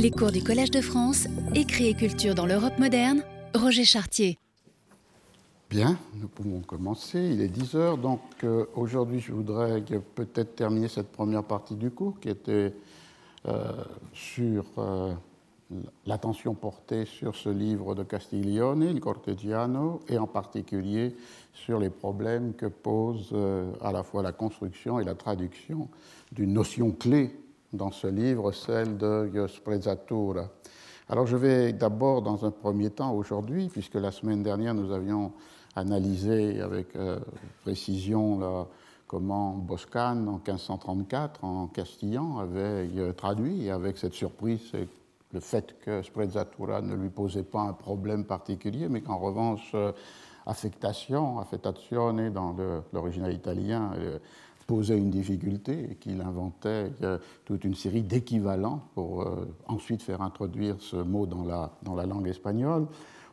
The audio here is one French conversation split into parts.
Les cours du Collège de France, écrit et culture dans l'Europe moderne, Roger Chartier. Bien, nous pouvons commencer. Il est 10 heures, donc euh, aujourd'hui je voudrais peut-être terminer cette première partie du cours qui était euh, sur euh, l'attention portée sur ce livre de Castiglione, Il Cortegiano, et en particulier sur les problèmes que pose à la fois la construction et la traduction d'une notion clé dans ce livre, celle de Sprezzatura. Alors je vais d'abord, dans un premier temps, aujourd'hui, puisque la semaine dernière nous avions analysé avec euh, précision comment Boscan, en 1534, en castillan, avait euh, traduit, avec cette surprise, le fait que Sprezzatura ne lui posait pas un problème particulier, mais qu'en revanche, euh, affectation, affettazione dans l'original italien, posait une difficulté et qu'il inventait euh, toute une série d'équivalents pour euh, ensuite faire introduire ce mot dans la, dans la langue espagnole.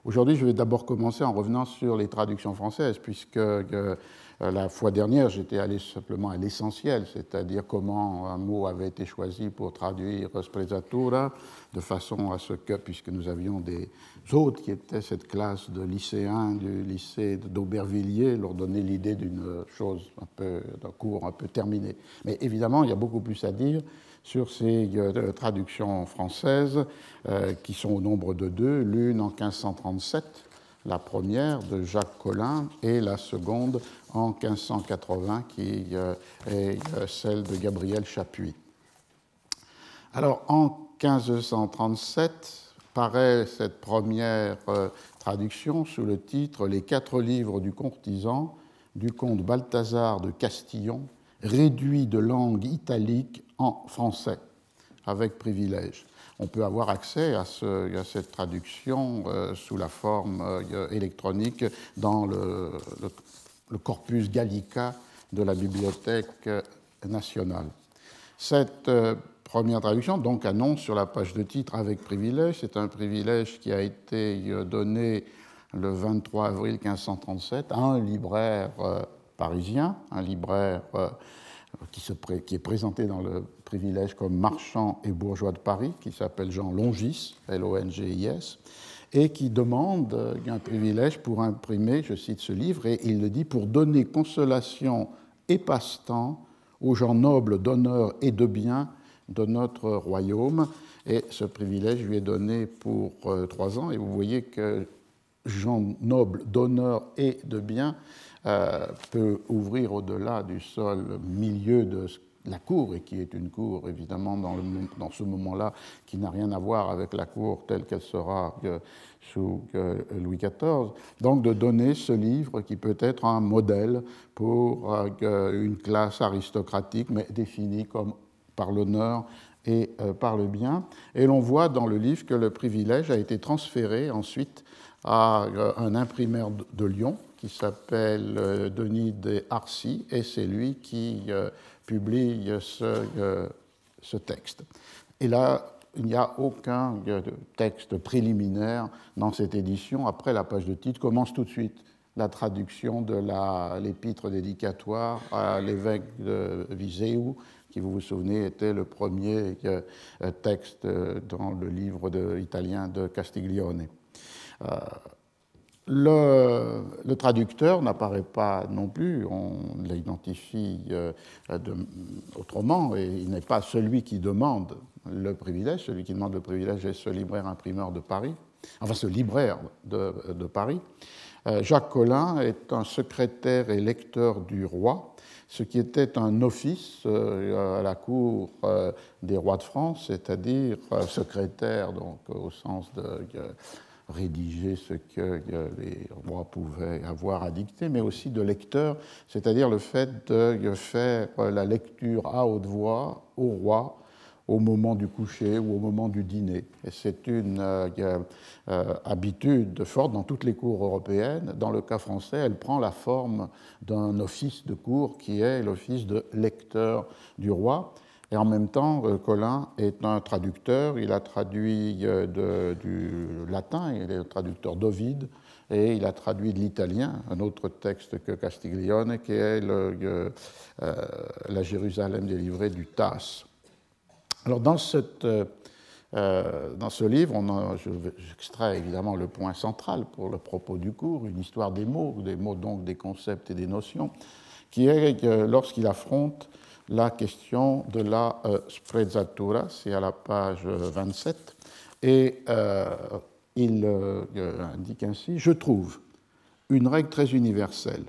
Aujourd'hui, je vais d'abord commencer en revenant sur les traductions françaises, puisque euh, la fois dernière, j'étais allé simplement à l'essentiel, c'est-à-dire comment un mot avait été choisi pour traduire sprezzatura, de façon à ce que, puisque nous avions des autres qui étaient cette classe de lycéens du lycée d'Aubervilliers, leur donner l'idée d'une chose un peu, d'un cours un peu terminé. Mais évidemment, il y a beaucoup plus à dire sur ces euh, traductions françaises, euh, qui sont au nombre de deux, l'une en 1537 la première de Jacques Collin et la seconde en 1580 qui euh, est euh, celle de Gabriel Chapuis. Alors en 1537 paraît cette première euh, traduction sous le titre Les quatre livres du courtisan du comte Balthazar de Castillon, réduit de langue italique en français, avec privilège on peut avoir accès à, cette traduction sous la forme électronique dans le, corpus Gallica de la Bibliothèque nationale. Cette euh, première traduction donc annonce sur la page de titre avec privilège. C'est un privilège qui a été donné le 23 avril 1537 à un libraire parisien, un libraire qui, est présenté dans le privilège comme marchand et bourgeois de Paris, qui s'appelle Jean Longis, L-O-N-G-I-S, et qui demande un privilège pour imprimer, je cite ce livre, et il le dit, pour donner consolation et passe-temps aux gens nobles d'honneur et de bien de notre royaume. Et ce privilège lui est donné pour euh, trois ans, et vous voyez que gens nobles d'honneur et de bien euh, peut ouvrir au-delà du seul milieu de la cour, et qui est une cour évidemment dans, ce moment-là qui n'a rien à voir avec la cour telle qu'elle sera sous Louis XIV. Donc de donner ce livre qui peut être un modèle pour euh, une classe aristocratique, mais définie comme par l'honneur et euh, par le bien. Et l'on voit dans le livre que le privilège a été transféré ensuite à un imprimeur de Lyon qui s'appelle euh, Denis de Arcy, et c'est lui qui euh, publie ce, euh, ce, texte. Et là, il n'y a aucun texte préliminaire dans cette édition. Après, la page de titre commence tout de suite la traduction de l'épître dédicatoire à l'évêque de Viseu, qui, vous vous souvenez, était le premier texte dans le livre italien de Castiglione. Le, traducteur n'apparaît pas non plus, on l'identifie euh, autrement, et il n'est pas celui qui demande le privilège. Celui qui demande le privilège est ce libraire imprimeur de Paris, enfin ce libraire de, Paris. Euh, Jacques Collin est un secrétaire et lecteur du roi, ce qui était un office euh, à la cour des rois de France, c'est-à-dire secrétaire donc, au sens de rédiger ce que les rois pouvaient avoir à dicter, mais aussi de lecteur, c'est-à-dire le fait de faire la lecture à haute voix au roi au moment du coucher ou au moment du dîner. C'est une euh, euh, habitude forte dans toutes les cours européennes. Dans le cas français, elle prend la forme d'un office de cour qui est l'office de lecteur du roi. Et en même temps, euh, Colin est un traducteur. Il a traduit euh, du latin, il est le traducteur d'Ovide, et il a traduit de l'italien, un autre texte que Castiglione, qui est euh, la Jérusalem délivrée du Tasse. Alors, dans ce livre, j'extrais évidemment le point central pour le propos du cours, une histoire des mots, des mots donc des concepts et des notions, qui est lorsqu'il affronte la question de la sprezzatura, c'est à la page 27, et il indique ainsi Je trouve une règle très universelle.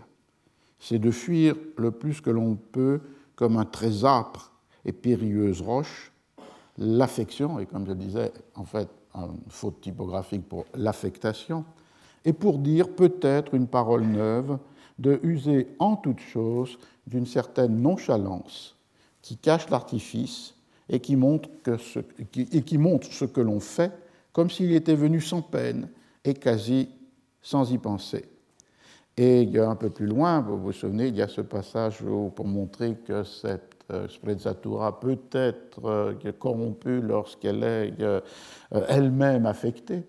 C'est de fuir le plus que l'on peut, comme un très âpre et périlleuse roche, l'affection, et comme je disais, en fait, une faute typographique pour l'affectation, et pour dire peut-être une parole neuve, de user en toute chose d'une certaine nonchalance qui cache l'artifice et qui montre, ce que l'on fait comme s'il était venu sans peine et quasi sans y penser. Et un peu plus loin, vous vous souvenez, il y a ce passage pour montrer que cette euh, sprezzatura peut être euh, corrompue lorsqu'elle est euh, elle-même affectée,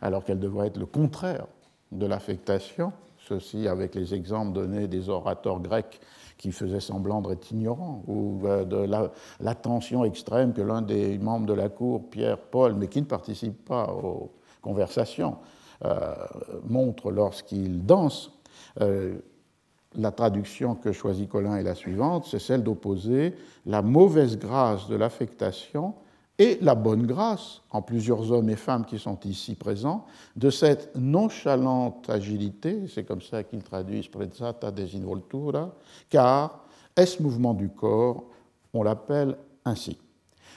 alors qu'elle devrait être le contraire de l'affectation. Ceci avec les exemples donnés des orateurs grecs qui faisaient semblant d'être ignorants, ou de l'attention extrême que l'un des membres de la cour, Pierre Paul, mais qui ne participe pas aux conversations, euh, montre lorsqu'il danse. Euh, la traduction que choisit Colin est la suivante, c'est celle d'opposer la mauvaise grâce de l'affectation et la bonne grâce, en plusieurs hommes et femmes qui sont ici présents, de cette nonchalante agilité, c'est comme ça qu'il traduit sprezzata desinvoltura, car est-ce mouvement du corps, on l'appelle ainsi.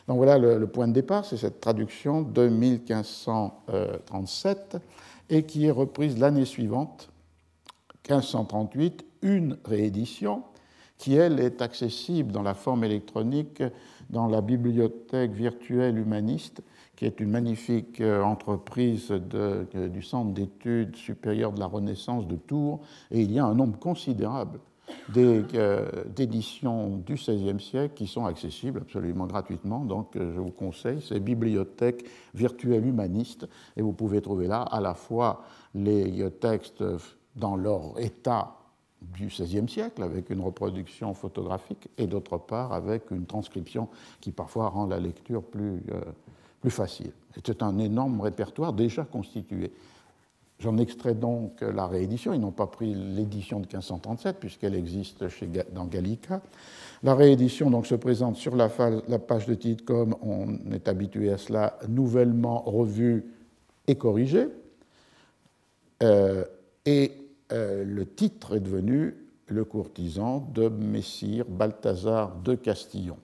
Donc voilà le, le, point de départ, c'est cette traduction de 1537 et qui est reprise l'année suivante, 1538, une réédition qui, elle, est accessible dans la forme électronique dans la bibliothèque virtuelle humaniste, qui est une magnifique euh, entreprise de, du Centre d'études supérieures de la Renaissance de Tours, et il y a un nombre considérable euh, d'éditions du XVIe siècle qui sont accessibles absolument gratuitement. Donc, euh, je vous conseille, c'est Bibliothèque virtuelle humaniste, et vous pouvez trouver là à la fois les euh, textes dans leur état du XVIe siècle, avec une reproduction photographique, et d'autre part avec une transcription qui parfois rend la lecture plus, plus facile. C'est un énorme répertoire déjà constitué. J'en extrais donc la réédition. Ils n'ont pas pris l'édition de 1537 puisqu'elle existe chez, dans Gallica. La réédition donc, se présente sur la, page de titre comme on est habitué à cela, nouvellement revue et corrigée. Euh, et euh, le titre est devenu Le courtisan de Messire Balthazar de Castillon.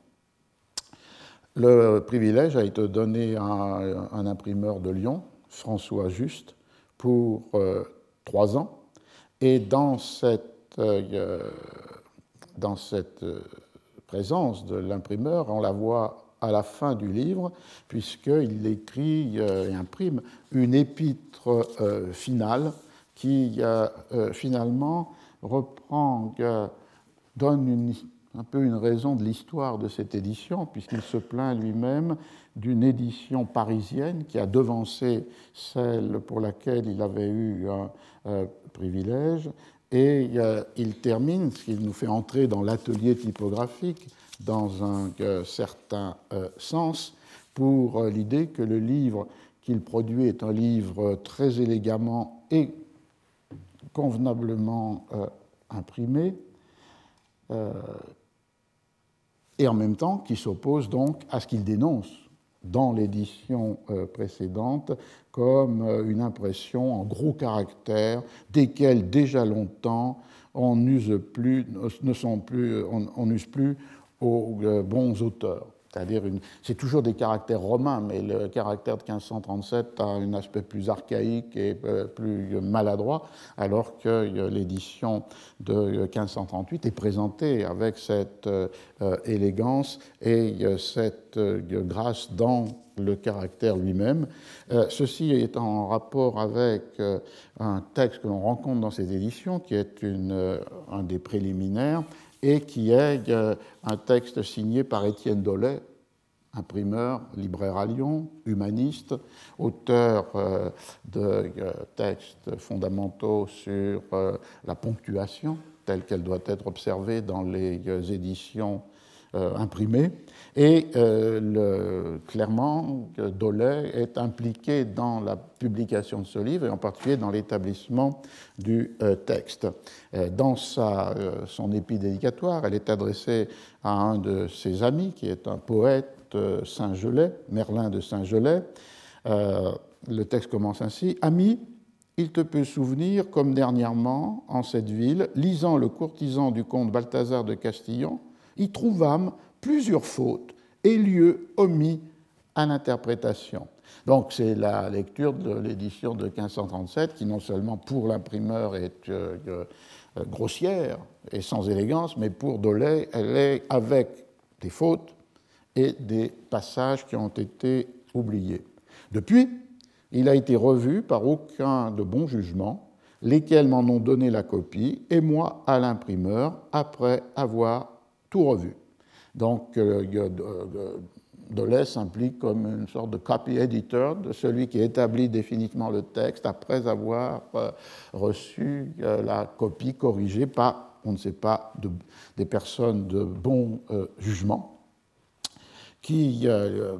Le privilège a été donné à un imprimeur de Lyon, François Juste, pour euh, trois ans. Et dans cette, euh, dans cette présence de l'imprimeur, on la voit à la fin du livre, puisqu'il écrit et imprime une épître finale qui finalement reprend, donne une un peu une raison de l'histoire de cette édition, puisqu'il se plaint lui-même d'une édition parisienne qui a devancé celle pour laquelle il avait eu un, privilège. Et euh, il termine, ce qui nous fait entrer dans l'atelier typographique dans un euh, certain euh, sens, pour l'idée que le livre qu'il produit est un livre très élégamment et convenablement imprimé, et en même temps qui s'oppose donc à ce qu'il dénonce dans l'édition euh, précédente comme euh, une impression en gros caractères desquels déjà longtemps on n'use plus, ne plus, on n'use plus aux euh, bons auteurs. C'est-à-dire, c'est toujours des caractères romains, mais le caractère de 1537 a un aspect plus archaïque et euh, plus maladroit, alors que euh, l'édition de 1538 est présentée avec cette euh, élégance et cette grâce dans le caractère lui-même. ceci est en rapport avec un texte que l'on rencontre dans ces éditions, qui est une, un des préliminaires, et qui est euh, un texte signé par Étienne Dollet, imprimeur, libraire à Lyon, humaniste, auteur euh, de euh, textes fondamentaux sur la ponctuation telle qu'elle doit être observée dans les éditions imprimés. Et le, clairement, Dolay est impliqué dans la publication de ce livre, et en particulier dans l'établissement du texte. Dans sa, son épidédicatoire, elle est adressée à un de ses amis, qui est un poète Saint-Gelais, Merlin de Saint-Gelais. le texte commence ainsi Ami, il te peut souvenir, comme dernièrement, en cette ville, lisant le courtisan du comte Balthazar de Castillon, y trouvâmes plusieurs fautes et lieux omis à l'interprétation. Donc c'est la lecture de l'édition de 1537 qui non seulement pour l'imprimeur est euh, euh, grossière et sans élégance, mais pour Dolay, elle est avec des fautes et des passages qui ont été oubliés. Depuis, il a été revu par aucun de bon jugement, lesquels m'en ont donné la copie, et moi à l'imprimeur, après avoir tout revu. Donc, euh, euh, Dolès s'implique comme une sorte de copy editor, de celui qui établit définitivement le texte après avoir euh, reçu la copie corrigée par, on ne sait pas, des personnes de bon jugement, qui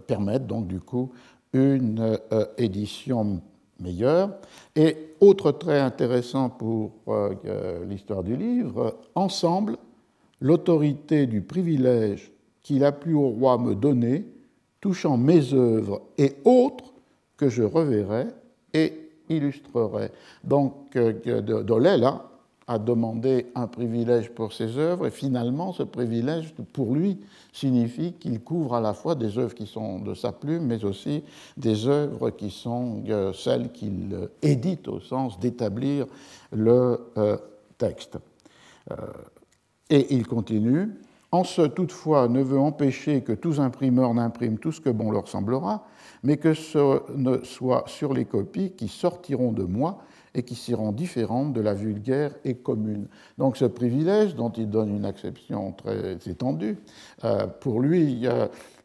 permettent donc du coup une euh, édition meilleure. Et autre trait intéressant pour euh, l'histoire du livre, ensemble, l'autorité du privilège qu'il a plu au roi me donner, touchant mes œuvres et autres que je reverrai et illustrerai. Donc, euh, Dolé, là, a demandé un privilège pour ses œuvres, et finalement, ce privilège, pour lui, signifie qu'il couvre à la fois des œuvres qui sont de sa plume, mais aussi des œuvres qui sont euh, celles qu'il édite au sens d'établir le euh, texte. Euh, et il continue. En ce, toutefois, ne veut empêcher que tous imprimeurs n'impriment tout ce que bon leur semblera, mais que ce ne soit sur les copies qui sortiront de moi et qui seront différentes de la vulgaire et commune. Donc ce privilège, dont il donne une acception très étendue, euh, pour lui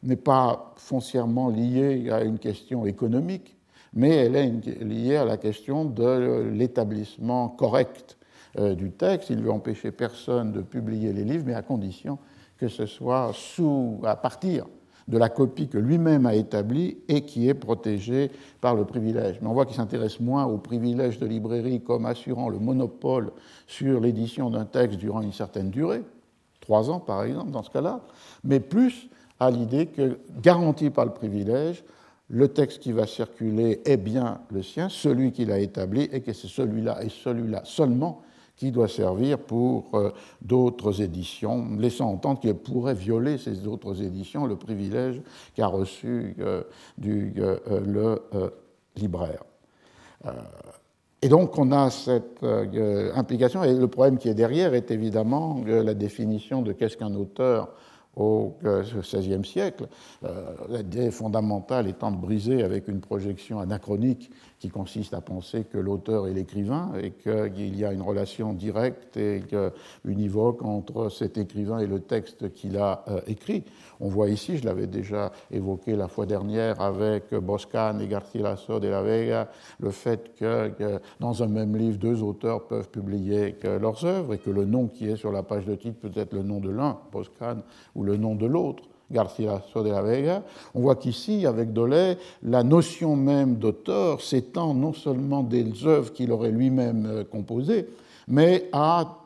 n'est pas foncièrement lié à une question économique, mais elle est liée à la question de l'établissement correct euh, du texte. Il veut empêcher personne de publier les livres, mais à condition que ce soit sous, à partir de la copie que lui-même a établie et qui est protégée par le privilège. Mais on voit qu'il s'intéresse moins au privilège de librairie comme assurant le monopole sur l'édition d'un texte durant une certaine durée, trois ans par exemple dans ce cas-là, mais plus à l'idée que, garanti par le privilège, le texte qui va circuler est bien le sien, celui qu'il a établi, et que c'est celui-là et celui-là seulement qui doit servir pour euh, d'autres éditions, laissant entendre qu'il pourrait violer ces autres éditions le privilège qu'a reçu euh, euh, le libraire. Et donc on a cette implication, et le problème qui est derrière est évidemment la définition de qu'est-ce qu'un auteur au XVIe siècle, l'idée fondamentale étant de briser avec une projection anachronique qui consiste à penser que l'auteur est l'écrivain et qu'il y a une relation directe et univoque entre cet écrivain et le texte qu'il a euh, écrit. On voit ici, je l'avais déjà évoqué la fois dernière avec Boscan et García Lasso de la Vega, le fait que, dans un même livre, deux auteurs peuvent publier leurs œuvres et que le nom qui est sur la page de titre peut être le nom de l'un, Boscan, ou le nom de l'autre. Garcilaso de la Vega, on voit qu'ici, avec Dolay, la notion même d'auteur s'étend non seulement des œuvres qu'il aurait lui-même euh, composées, mais à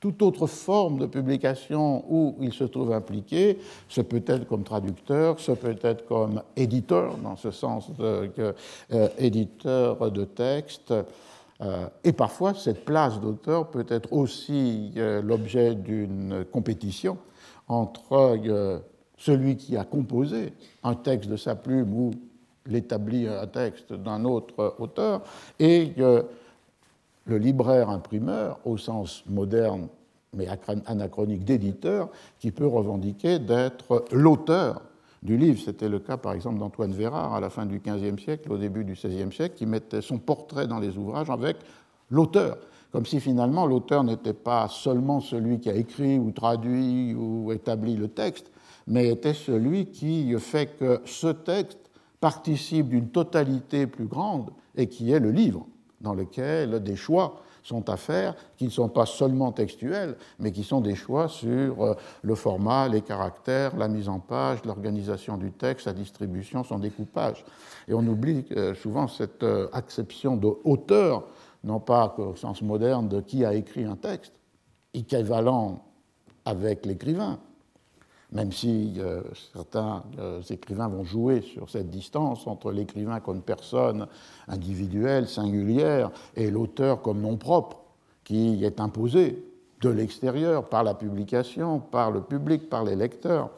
toute autre forme de publication où il se trouve impliqué, ce peut être comme traducteur, ce peut être comme éditeur, dans ce sens de, euh, éditeur de texte, euh, et parfois cette place d'auteur peut être aussi l'objet d'une compétition entre celui qui a composé un texte de sa plume ou l'établit un texte d'un autre auteur, et le libraire imprimeur, au sens moderne mais anachronique d'éditeur, qui peut revendiquer d'être l'auteur du livre. C'était le cas, par exemple, d'Antoine Vérard à la fin du XVe siècle, au début du XVIe siècle, qui mettait son portrait dans les ouvrages avec l'auteur, comme si finalement l'auteur n'était pas seulement celui qui a écrit ou traduit ou établi le texte, mais était celui qui fait que ce texte participe d'une totalité plus grande et qui est le livre, dans lequel des choix sont à faire, qui ne sont pas seulement textuels, mais qui sont des choix sur euh, le format, les caractères, la mise en page, l'organisation du texte, sa distribution, son découpage. Et on oublie euh, souvent cette euh, acception de auteur, non pas au sens moderne de qui a écrit un texte, équivalent avec l'écrivain, même si euh, certains euh, écrivains vont jouer sur cette distance entre l'écrivain comme personne individuelle, singulière, et l'auteur comme nom propre, qui est imposé de l'extérieur par la publication, par le public, par les lecteurs.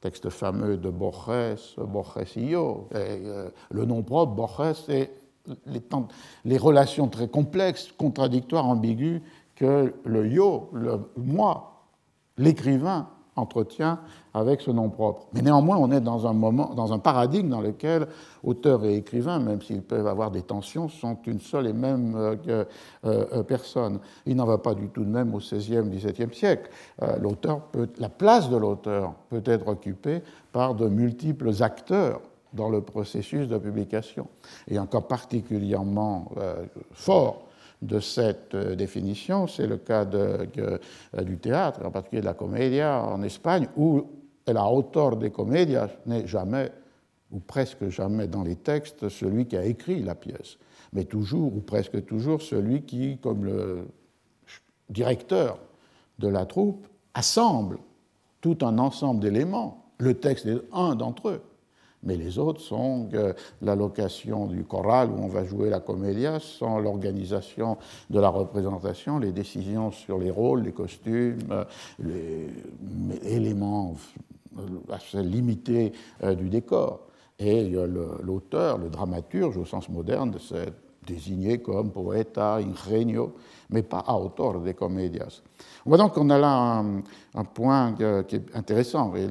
Texte fameux de Borges, Borges Io, euh, le nom propre, Borges, et les relations très complexes, contradictoires, ambiguës que le yo, le moi, l'écrivain, entretient avec ce nom propre. Mais néanmoins, on est dans un, moment, dans un paradigme dans lequel auteur et écrivain, même s'ils peuvent avoir des tensions, sont une seule et même euh, euh, euh, personne. Il n'en va pas du tout de même au XVIe, XVIIe siècle. la place de l'auteur peut être occupée par de multiples acteurs dans le processus de publication. Et encore particulièrement fort de cette euh, définition. C'est le cas euh, du théâtre, en particulier de la comédia en Espagne, où la auteur des comédias n'est jamais, ou presque jamais dans les textes, celui qui a écrit la pièce, mais toujours, ou presque toujours, celui qui, comme le directeur de la troupe, assemble tout un ensemble d'éléments. Le texte est un d'entre eux mais les autres sont la location du choral où on va jouer la comédia, sont l'organisation de la représentation, les décisions sur les rôles, les costumes, les éléments assez limités euh, du décor. Et l'auteur, le dramaturge au sens moderne, c'est désigné comme poeta ingenio, mais pas autor de comedias. On voit donc qu'on a là un, point qui est intéressant. Et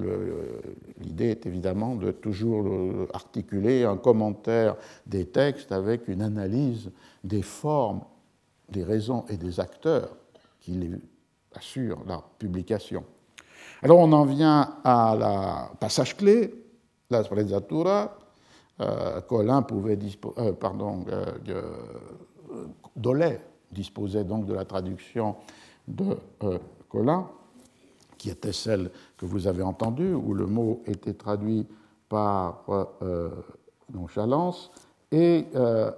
l'idée est évidemment de toujours articuler un commentaire des textes avec une analyse des formes, des raisons et des acteurs qui assurent la publication. Alors on en vient à la passage clé, la sprezzatura. Euh, Colin pouvait euh, pardon, euh, Dolay disposait donc de la traduction de euh, Colin, qui était celle que vous avez entendue, où le mot était traduit par euh, nonchalance, et euh,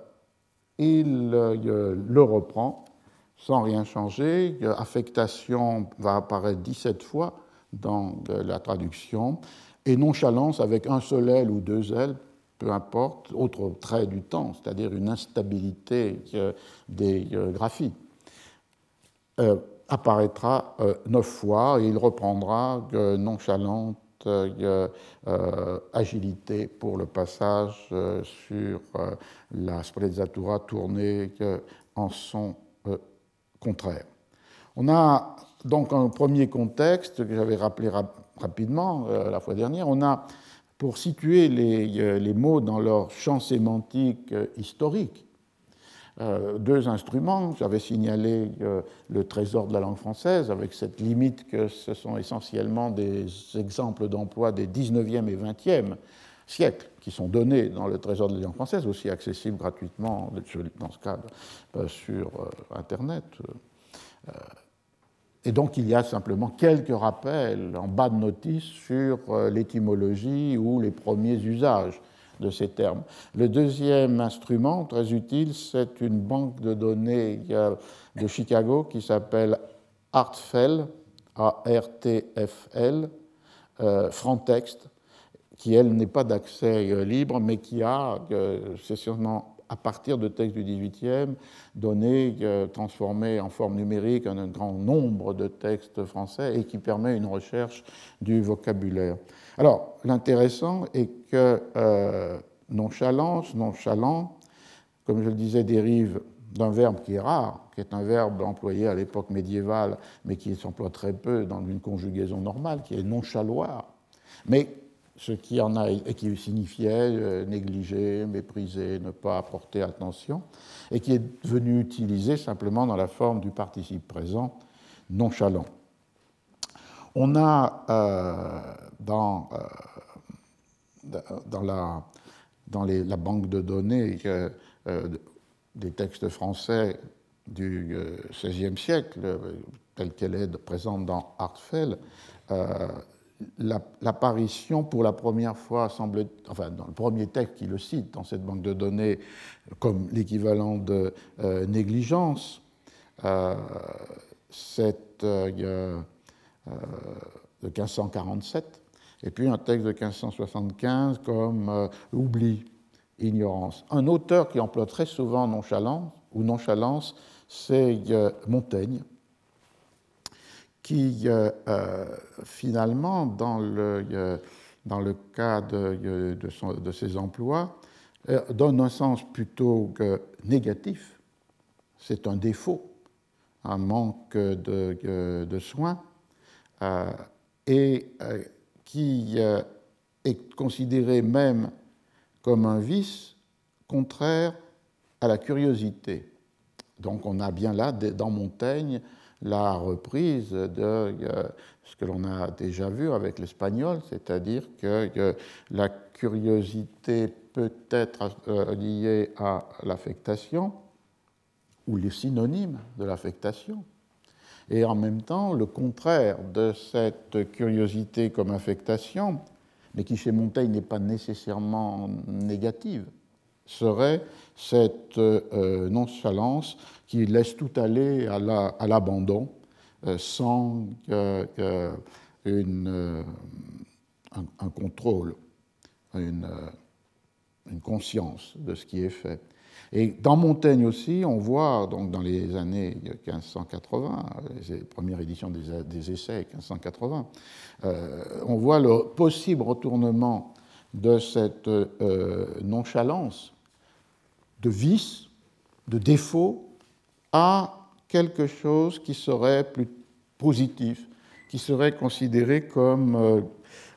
il le reprend sans rien changer. Affectation va apparaître 17 fois dans la traduction, et nonchalance avec un seul L ou deux L, peu importe, autre trait du temps, c'est-à-dire une instabilité des graphies apparaîtra euh, neuf fois et il reprendra nonchalante euh, agilité pour le passage euh, sur la sprezzatura tournée en son contraire. On a donc un premier contexte que j'avais rappelé rapidement la fois dernière. On a, pour situer les, les mots dans leur champ sémantique historique, euh, deux instruments. J'avais signalé euh, le trésor de la langue française, avec cette limite que ce sont essentiellement des exemples d'emploi des 19e et 20e siècles qui sont donnés dans le trésor de la langue française, aussi accessible gratuitement, dans ce euh, sur Internet. Et donc il y a simplement quelques rappels en bas de notice sur l'étymologie ou les premiers usages de ces termes. Le deuxième instrument, très utile, c'est une banque de données de Chicago qui s'appelle Artfl, A-R-T-F-L, euh, Frontext, qui, elle, n'est pas d'accès euh, libre, mais qui a, euh, c'est sûrement à partir de textes du XVIIIe, donné, transformé en forme numérique un grand nombre de textes français et qui permet une recherche du vocabulaire. Alors, l'intéressant est que euh, nonchalance, nonchalant, comme je le disais, dérive d'un verbe qui est rare, qui est un verbe employé à l'époque médiévale, mais qui s'emploie très peu dans une conjugaison normale, qui est nonchaloir. Mais ce qui en a qui signifiait euh, négliger, mépriser, ne pas apporter attention, et qui est devenu utilisé simplement dans la forme du participe présent nonchalant. On a euh, dans, euh, dans, la, dans la, banque de données des textes français du XVIe siècle, telle qu'elle est présente dans Hartfell, l'apparition pour la première fois, semble, enfin dans le premier texte qui le cite dans cette banque de données comme l'équivalent de négligence, cette, de 1547, et puis un texte de 1575 comme euh, oubli, ignorance. Un auteur qui emploie très souvent nonchalance, ou nonchalance, c'est euh, Montaigne, qui euh, finalement, dans le, dans le cas de, ses emplois, donne un sens plutôt que négatif. C'est un défaut, un manque de, de soins, et qui euh, est considéré même comme un vice contraire à la curiosité. Donc on a bien là, dans Montaigne, la reprise de euh, ce que l'on a déjà vu avec l'espagnol, c'est-à-dire que la curiosité peut être euh, liée à l'affectation, ou les synonymes de l'affectation, et en même temps, le contraire de cette curiosité comme affectation, mais qui chez Montaigne n'est pas nécessairement négative, serait cette euh, nonchalance qui laisse tout aller à l'abandon euh, sans euh, un, contrôle, une, conscience de ce qui est fait. Et dans Montaigne aussi, on voit, donc dans les années 1580, les premières éditions des, essais 1580, euh, on voit le possible retournement de cette euh, nonchalance, de vice, de défaut, à quelque chose qui serait plus positif, qui serait considéré comme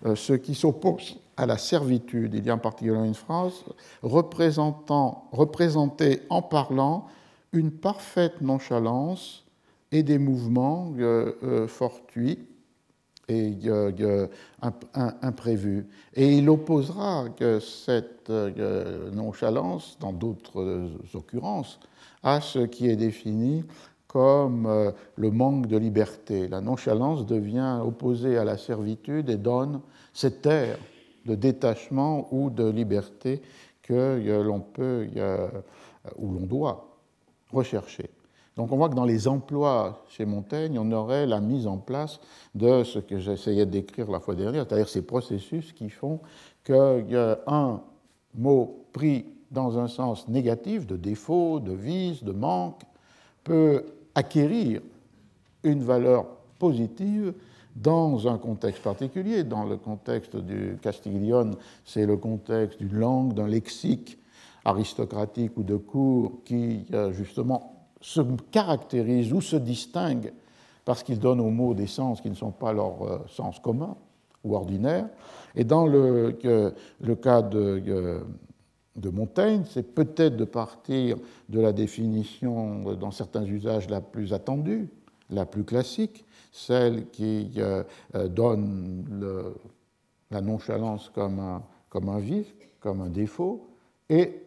euh, ce qui s'oppose à la servitude. Il y a en particulier une phrase représentant, en parlant une parfaite nonchalance et des mouvements euh, euh, fortuits et euh, imprévus. Et il opposera cette nonchalance, dans d'autres occurrences, à ce qui est défini comme le manque de liberté. La nonchalance devient opposée à la servitude et donne cet air de détachement ou de liberté que euh, l'on peut euh, ou l'on doit rechercher. Donc on voit que dans les emplois chez Montaigne, on aurait la mise en place de ce que j'essayais d'écrire la fois dernière, c'est-à-dire ces processus qui font qu'un mot pris dans un sens négatif, de défaut, de vice, de manque, peut acquérir une valeur positive dans un contexte particulier. Dans le contexte du Castiglione, c'est le contexte d'une langue, d'un lexique aristocratique ou de cour qui, euh, justement, se caractérise ou se distingue parce qu'il donne aux mots des sens qui ne sont pas leur euh, sens commun ou ordinaire. Et dans le, cas de, de Montaigne, c'est peut-être de partir de la définition, dans certains usages, la plus attendue, la plus classique, celle qui euh, euh, donne la nonchalance comme un, comme un vice, comme un défaut, et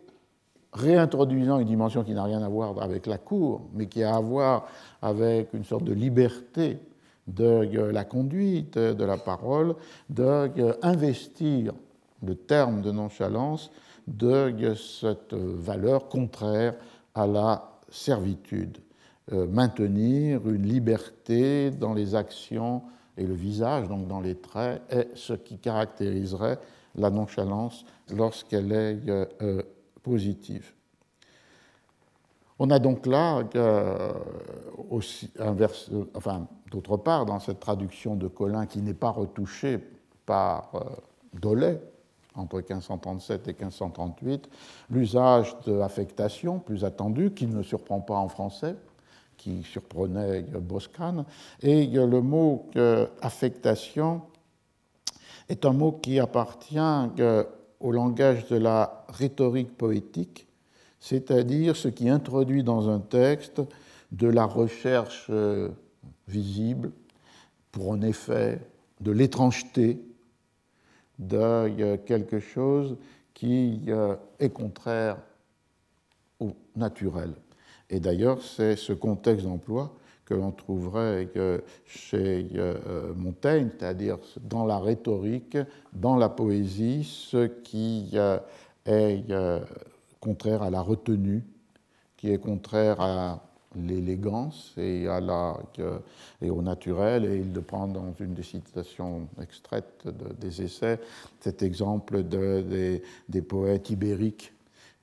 réintroduisant une dimension qui n'a rien à voir avec la cour, mais qui a à voir avec une sorte de liberté de la conduite, de la parole, d'investir le terme de nonchalance de cette valeur contraire à la servitude. Euh, maintenir une liberté dans les actions et le visage, donc dans les traits, est ce qui caractériserait la nonchalance lorsqu'elle est euh, euh, positive. On a donc là, aussi, enfin, d'autre part, dans cette traduction de Collin qui n'est pas retouchée par Dollet, entre 1537 et 1538, l'usage de affectation plus attendu, qui ne surprend pas en français, qui surprenait Boscan. Et le mot affectation est un mot qui appartient au langage de la rhétorique poétique, c'est-à-dire ce qui introduit dans un texte de la recherche euh, visible pour un effet de l'étrangeté, de quelque chose qui euh, est contraire au naturel. Et d'ailleurs, c'est ce contexte d'emploi que l'on trouverait chez Montaigne, c'est-à-dire dans la rhétorique, dans la poésie, ce qui est contraire à la retenue, qui est contraire à l'élégance et, et au naturel. Et il prend dans une des citations extraites des essais cet exemple de, des, poètes ibériques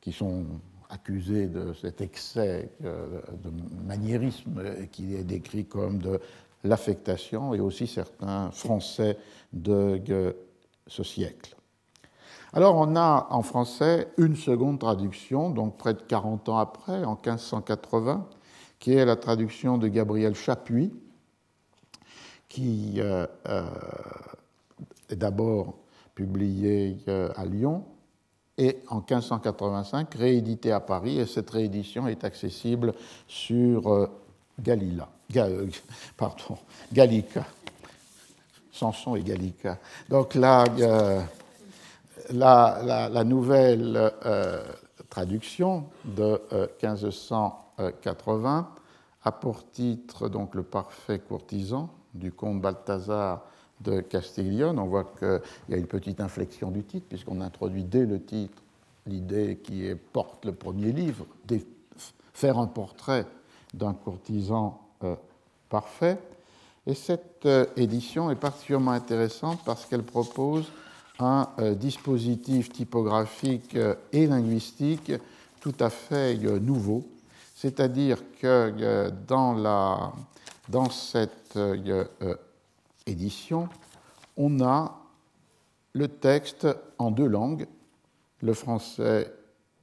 qui sont accusés de cet excès euh, de maniérisme qui est décrit comme de l'affectation, et aussi certains Français de ce siècle. Alors on a en français une seconde traduction, donc près de 40 ans après, en 1580, qui est la traduction de Gabriel Chapuis, qui euh, euh, est d'abord publié euh, à Lyon et en 1585 réédité à Paris, et cette réédition est accessible sur Galila, pardon, Gallica, Samson et Gallica. Donc là, la, nouvelle traduction de 1580 a pour titre donc le parfait courtisan du comte Balthazar de Castiglione. On voit qu'il y a une petite inflexion du titre, puisqu'on introduit dès le titre l'idée qui porte le premier livre, faire un portrait d'un courtisan euh, parfait. Et cette euh, édition est particulièrement intéressante parce qu'elle propose un euh, dispositif typographique et linguistique tout à fait nouveau, c'est-à-dire que dans, la, dans cette édition, on a le texte en deux langues, le français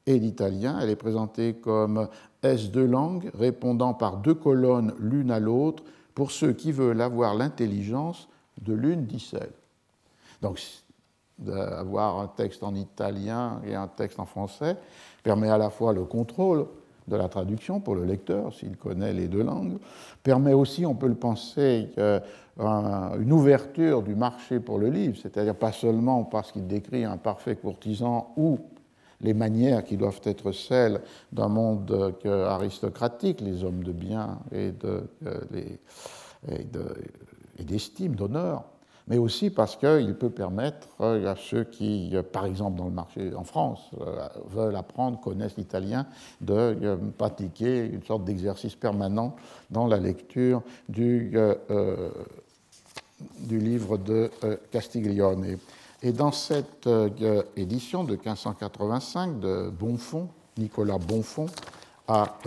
et l'italien. Elle est présentée comme S deux langues, répondant par deux colonnes l'une à l'autre pour ceux qui veulent avoir l'intelligence de l'une d'icelles. Donc, d'avoir un texte en italien et un texte en français permet à la fois le contrôle de la traduction pour le lecteur, s'il connaît les deux langues, permet aussi, on peut le penser, une ouverture du marché pour le livre, c'est-à-dire pas seulement parce qu'il décrit un parfait courtisan ou les manières qui doivent être celles d'un monde aristocratique, les hommes de bien et d'estime, d'honneur, mais aussi parce qu'il peut permettre à ceux qui, par exemple dans le marché en France, euh, veulent apprendre, connaissent l'italien, de euh, pratiquer une sorte d'exercice permanent dans la lecture du, euh, livre de Castiglione. Et dans cette édition de 1585 de Bonfond, Nicolas Bonfond, à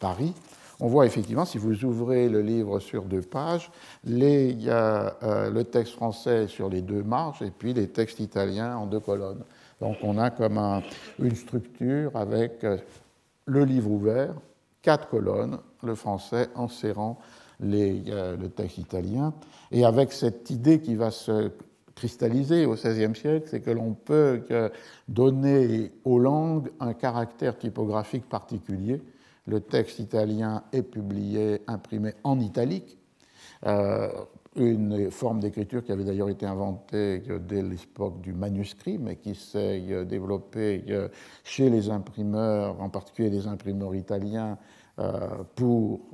Paris, on voit effectivement, si vous ouvrez le livre sur deux pages, il y a euh, le texte français sur les deux marges et puis les textes italiens en deux colonnes. Donc on a comme une structure avec euh, le livre ouvert, quatre colonnes, le français en serrant les, euh, le texte italien, et avec cette idée qui va se cristalliser au XVIe siècle, c'est que l'on peut donner aux langues un caractère typographique particulier le texte italien est publié, imprimé en italique, euh, une forme d'écriture qui avait d'ailleurs été inventée dès l'époque du manuscrit, mais qui s'est euh, développée euh, chez les imprimeurs, en particulier les imprimeurs italiens, pour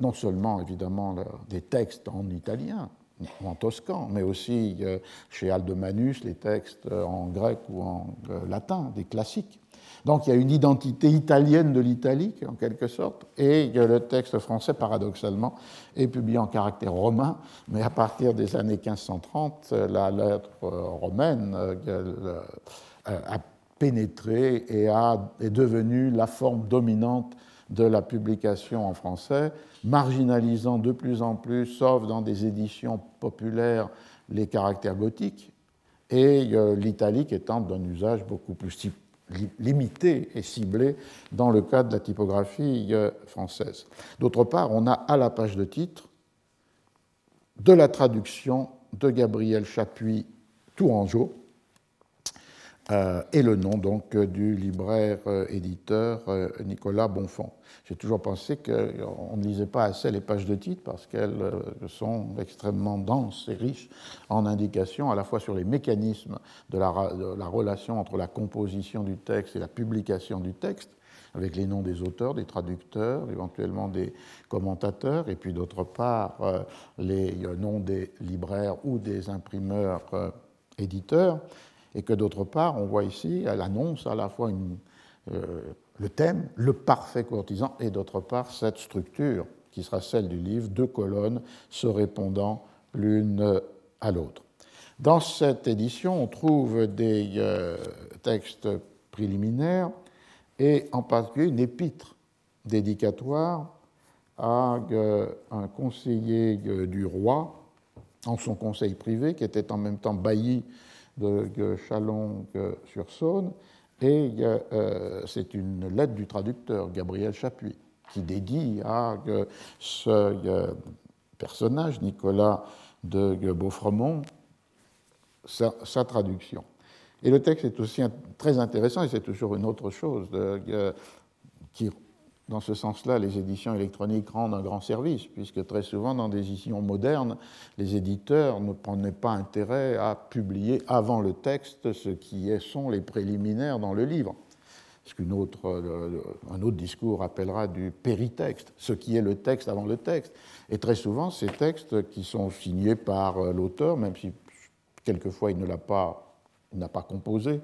non seulement évidemment des textes en italien, en toscan, mais aussi chez Aldemanus les textes en grec ou en latin, des classiques. Donc il y a une identité italienne de l'italique, en quelque sorte, et le texte français, paradoxalement, est publié en caractère romain, mais à partir des années 1530, la lettre romaine euh, a pénétré et est devenue la forme dominante de la publication en français, marginalisant de plus en plus, sauf dans des éditions populaires, les caractères gothiques, et euh, l'italique étant d'un usage beaucoup plus limité et ciblé dans le cas de la typographie euh, française. D'autre part, on a à la page de titre de la traduction de Gabriel Chapuis Tourangeau, euh, et le nom donc du libraire euh, euh, Nicolas Bonfond. J'ai toujours pensé qu'on ne lisait pas assez les pages de titre parce qu'elles sont extrêmement denses et riches en indications à la fois sur les mécanismes de la, relation entre la composition du texte et la publication du texte, avec les noms des auteurs, des traducteurs, éventuellement des commentateurs, et puis d'autre part euh, les noms des libraires ou des imprimeurs euh, éditeurs, et que d'autre part on voit ici, elle annonce à la fois le thème, le parfait courtisan, et d'autre part cette structure qui sera celle du livre, deux colonnes se répondant l'une à l'autre. Dans cette édition, on trouve des euh, textes préliminaires et en particulier une épître dédicatoire à euh, un conseiller euh, du roi en son conseil privé, qui était en même temps bailli de Chalon-sur-Saône, et c'est une lettre du traducteur, Gabriel Chapuis, qui dédie à ce personnage, Nicolas de Beaufremont, sa, traduction. Et le texte est aussi très intéressant, et c'est toujours une autre chose dans ce sens-là, les éditions électroniques rendent un grand service, puisque très souvent, dans des éditions modernes, les éditeurs ne prenaient pas intérêt à publier avant le texte ce qui sont les préliminaires dans le livre. Ce qu'un autre, un autre discours appellera du péritexte, ce qui est le texte avant le texte. Et très souvent, ces textes qui sont signés par euh, l'auteur, même si quelquefois il ne l'a pas, n'a pas composé,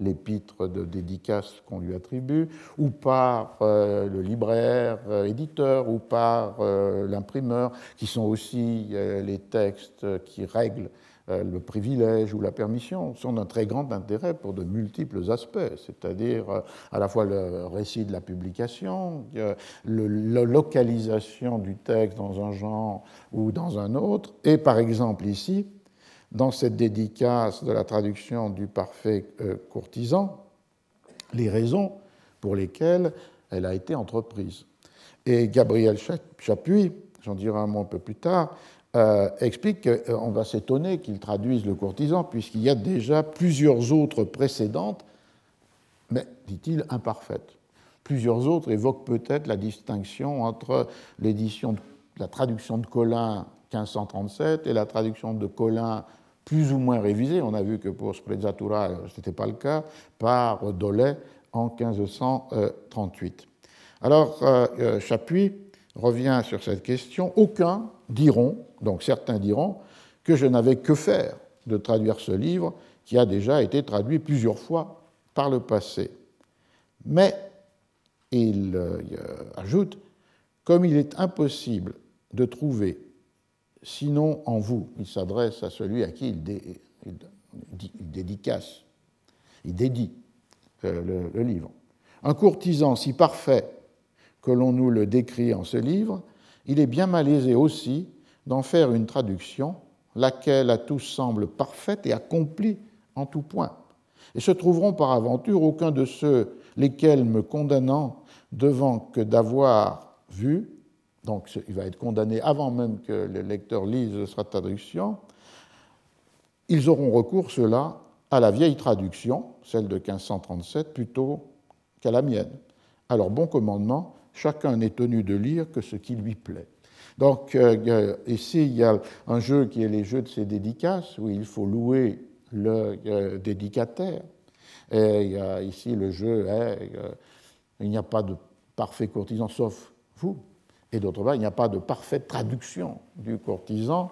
l'épître de dédicace qu'on lui attribue, ou par euh, le libraire, euh, éditeur, ou par euh, l'imprimeur, qui sont aussi les textes qui règlent le privilège ou la permission, sont d'un très grand intérêt pour de multiples aspects, c'est-à-dire à la fois le récit de la publication, la localisation du texte dans un genre ou dans un autre, et par exemple ici, dans cette dédicace de la traduction du parfait euh, courtisan les raisons pour lesquelles elle a été entreprise. Et Gabriel Chapuis, j'en dirai un mot un peu plus tard, euh, explique qu'on va s'étonner qu'il traduise le courtisan, puisqu'il y a déjà plusieurs autres précédentes, mais, dit-il, imparfaites. Plusieurs autres évoquent peut-être la distinction entre l'édition, la traduction de Colin 1537 et la traduction de Colin plus ou moins révisé. On a vu que pour Sprezzatura, ce n'était pas le cas, par Dolay en 1538. Alors, euh, euh, Chapuis revient sur cette question. Aucun diront, donc certains diront, que je n'avais que faire de traduire ce livre qui a déjà été traduit plusieurs fois par le passé. Mais, il euh, ajoute, comme il est impossible de trouver sinon en vous. Il s'adresse à celui à qui il, dédicace, il dédie euh, le, livre. Un courtisan si parfait que l'on nous le décrit en ce livre, il est bien malaisé aussi d'en faire une traduction, laquelle à tous semble parfaite et accomplie en tout point. Et se trouveront par aventure aucun de ceux lesquels me condamnant devant que d'avoir vu, donc il va être condamné avant même que le lecteur lise sa traduction, ils auront recours, cela, à la vieille traduction, celle de 1537, plutôt qu'à la mienne. Alors, bon commandement, chacun n'est tenu de lire que ce qui lui plaît. Donc, euh, ici, il y a un jeu qui est les jeux de ces dédicaces, où il faut louer le euh, dédicataire. Et il ici le jeu euh, il n'y a pas de parfait courtisan sauf vous. Et d'autre part, il n'y a pas de parfaite traduction du courtisan,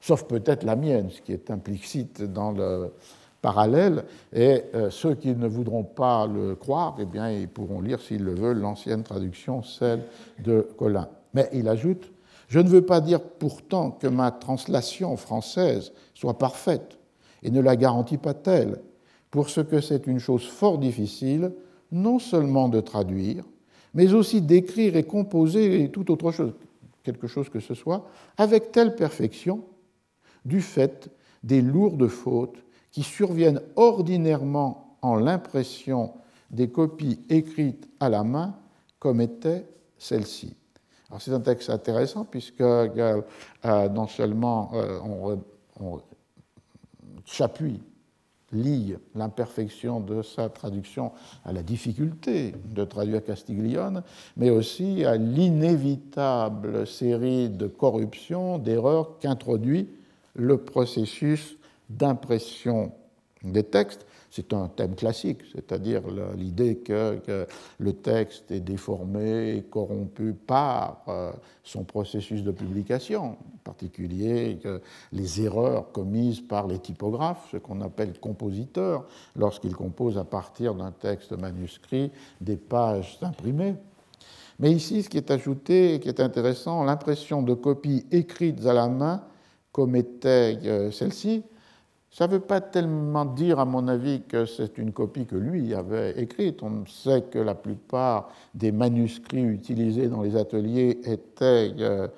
sauf peut-être la mienne, ce qui est implicite dans le parallèle. Et euh, ceux qui ne voudront pas le croire, eh bien, ils pourront lire, s'ils le veulent, l'ancienne traduction, celle de Colin. Mais il ajoute Je ne veux pas dire pourtant que ma translation française soit parfaite, et ne la garantis pas telle, pour ce que c'est une chose fort difficile, non seulement de traduire, mais aussi d'écrire et composer et tout autre chose, quelque chose que ce soit, avec telle perfection, du fait des lourdes fautes qui surviennent ordinairement en l'impression des copies écrites à la main, comme était celle-ci. Alors c'est un texte intéressant puisque euh, non seulement euh, on, on s'appuie lie l'imperfection de sa traduction à la difficulté de traduire Castiglione, mais aussi à l'inévitable série de corruptions, d'erreurs qu'introduit le processus d'impression des textes, c'est un thème classique, c'est-à-dire l'idée que, le texte est déformé, corrompu par euh, son processus de publication, en particulier que les erreurs commises par les typographes, ce qu'on appelle compositeurs, lorsqu'ils composent à partir d'un texte manuscrit des pages imprimées. Mais ici, ce qui est ajouté et qui est intéressant, l'impression de copies écrites à la main, comme était euh, celle-ci, ça ne veut pas tellement dire, à mon avis, que c'est une copie que lui avait écrite. On sait que la plupart des manuscrits utilisés dans les ateliers étaient, euh,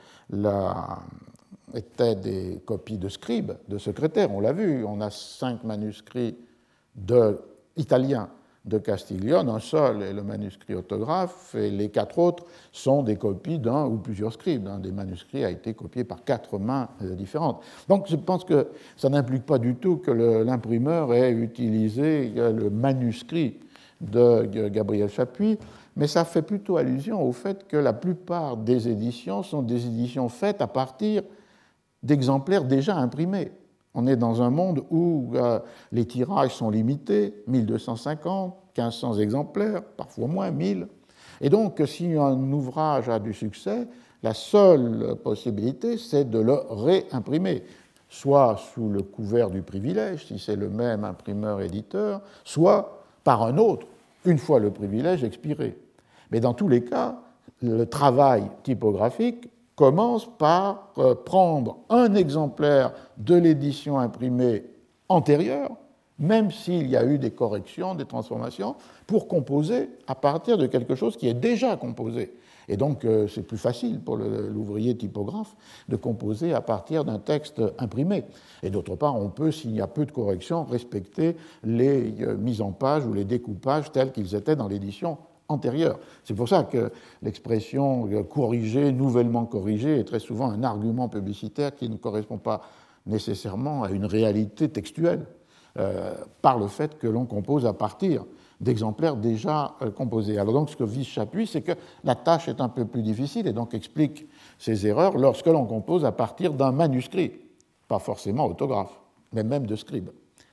des copies de scribes, de secrétaires. On l'a vu, on a cinq manuscrits de, italiens de Castiglione, un seul est le manuscrit autographe, et les quatre autres sont des copies d'un ou plusieurs scribes. Un des manuscrits a été copié par quatre mains euh, différentes. Donc je pense que ça n'implique pas du tout que l'imprimeur ait utilisé euh, le manuscrit de Gabriel Chapuis, mais ça fait plutôt allusion au fait que la plupart des éditions sont des éditions faites à partir d'exemplaires déjà imprimés. On est dans un monde où euh, les tirages sont limités, 1250, 1500 exemplaires, parfois moins 1000. Et donc, si un ouvrage a du succès, la seule possibilité, c'est de le réimprimer, soit sous le couvert du privilège, si c'est le même imprimeur-éditeur, soit par un autre, une fois le privilège expiré. Mais dans tous les cas, le travail typographique commence par euh, prendre un exemplaire de l'édition imprimée antérieure, même s'il y a eu des corrections, des transformations, pour composer à partir de quelque chose qui est déjà composé. Et donc, euh, c'est plus facile pour l'ouvrier typographe de composer à partir d'un texte imprimé. Et d'autre part, on peut, s'il y a peu de corrections, respecter les euh, mises en page ou les découpages tels qu'ils étaient dans l'édition C'est pour ça que l'expression corrigée, nouvellement corrigée, est très souvent un argument publicitaire qui ne correspond pas nécessairement à une réalité textuelle, euh, par le fait que l'on compose à partir d'exemplaires déjà euh, composés. Alors donc ce que vise Chapuis, c'est que la tâche est un peu plus difficile et donc explique ces erreurs lorsque l'on compose à partir d'un manuscrit, pas forcément autographe, mais même de scribe.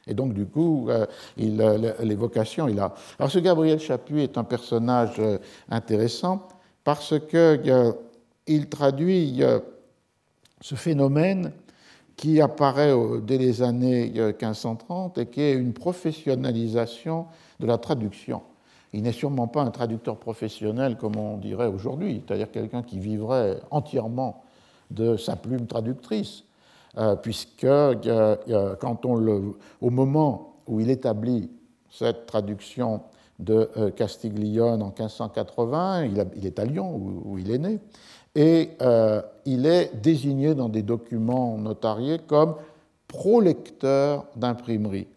Et donc, du coup, euh, il, euh, les vocations, il a. Alors, ce Gabriel Chapuis est un personnage euh, intéressant parce qu'il traduit ce phénomène qui apparaît dès les années 1530 et qui est une professionnalisation de la traduction. Il n'est sûrement pas un traducteur professionnel comme on dirait aujourd'hui, c'est-à-dire quelqu'un qui vivrait entièrement de sa plume traductrice, euh, puisque quand on le, au moment où il établit cette traduction de euh, Castiglione en 1580, il, est à Lyon où, il est né, et euh, il est désigné dans des documents notariés comme prolecteur d'imprimerie,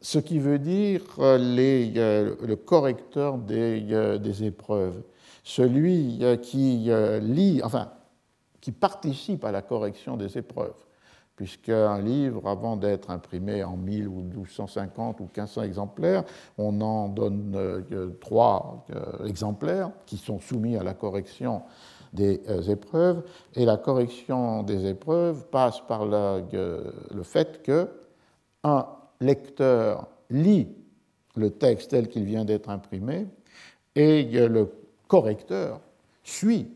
ce qui veut dire le correcteur des, des, épreuves, celui qui lit, enfin, qui participe à la correction des épreuves puisqu'un livre, avant d'être imprimé en 1000 ou 1250 ou 1500 exemplaires, on en donne euh, trois euh, exemplaires qui sont soumis à la correction des euh, épreuves, et la correction des épreuves passe par le fait que un lecteur lit le texte tel qu'il vient d'être imprimé, et le correcteur suit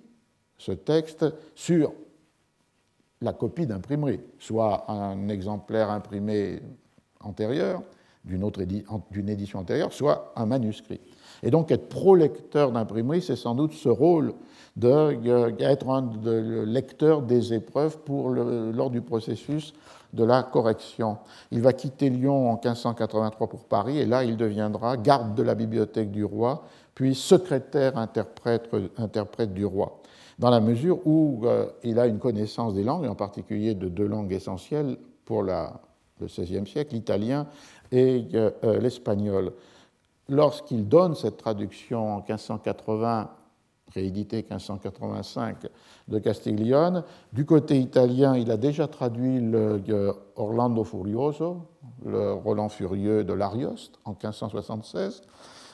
ce texte sur la copie d'imprimerie, soit un exemplaire imprimé antérieur, d'une d'une édition antérieure, soit un manuscrit. Et donc être pro-lecteur d'imprimerie, c'est sans doute ce rôle d'être un de lecteur des épreuves pour lors du processus de la correction. Il va quitter Lyon en 1583 pour Paris et là il deviendra garde de la bibliothèque du roi, puis secrétaire interprète, interprète du roi dans la mesure où euh, il a une connaissance des langues, et en particulier de deux langues essentielles pour le XVIe siècle, l'italien et euh, euh, l'espagnol. Lorsqu'il donne cette traduction en 1580, réédité 1585, de Castiglione, du côté italien, il a déjà traduit Orlando Furioso, le Roland Furieux de l'Arioste, en 1576.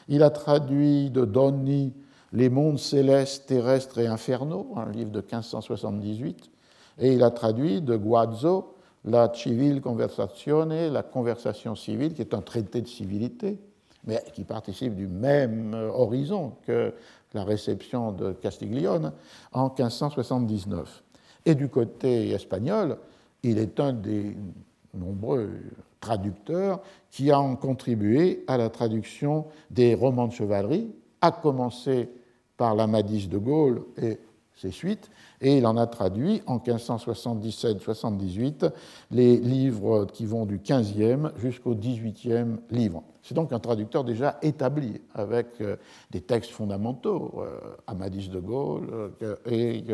Il a traduit de Doni les mondes célestes, terrestres et infernaux, un livre de 1578, et il a traduit de Guazzo la Civil Conversazione, la conversation civile, qui est un traité de civilité, mais qui participe du même horizon que la réception de Castiglione en 1579. Et du côté espagnol, il est un des nombreux traducteurs qui ont contribué à la traduction des romans de chevalerie, à commencer par l'Amadis de Gaulle et ses suites, et il en a traduit en 1577-78 les livres qui vont du 15e jusqu'au 18e livre. C'est donc un traducteur déjà établi avec euh, des textes fondamentaux, euh, Amadis de Gaulle euh, et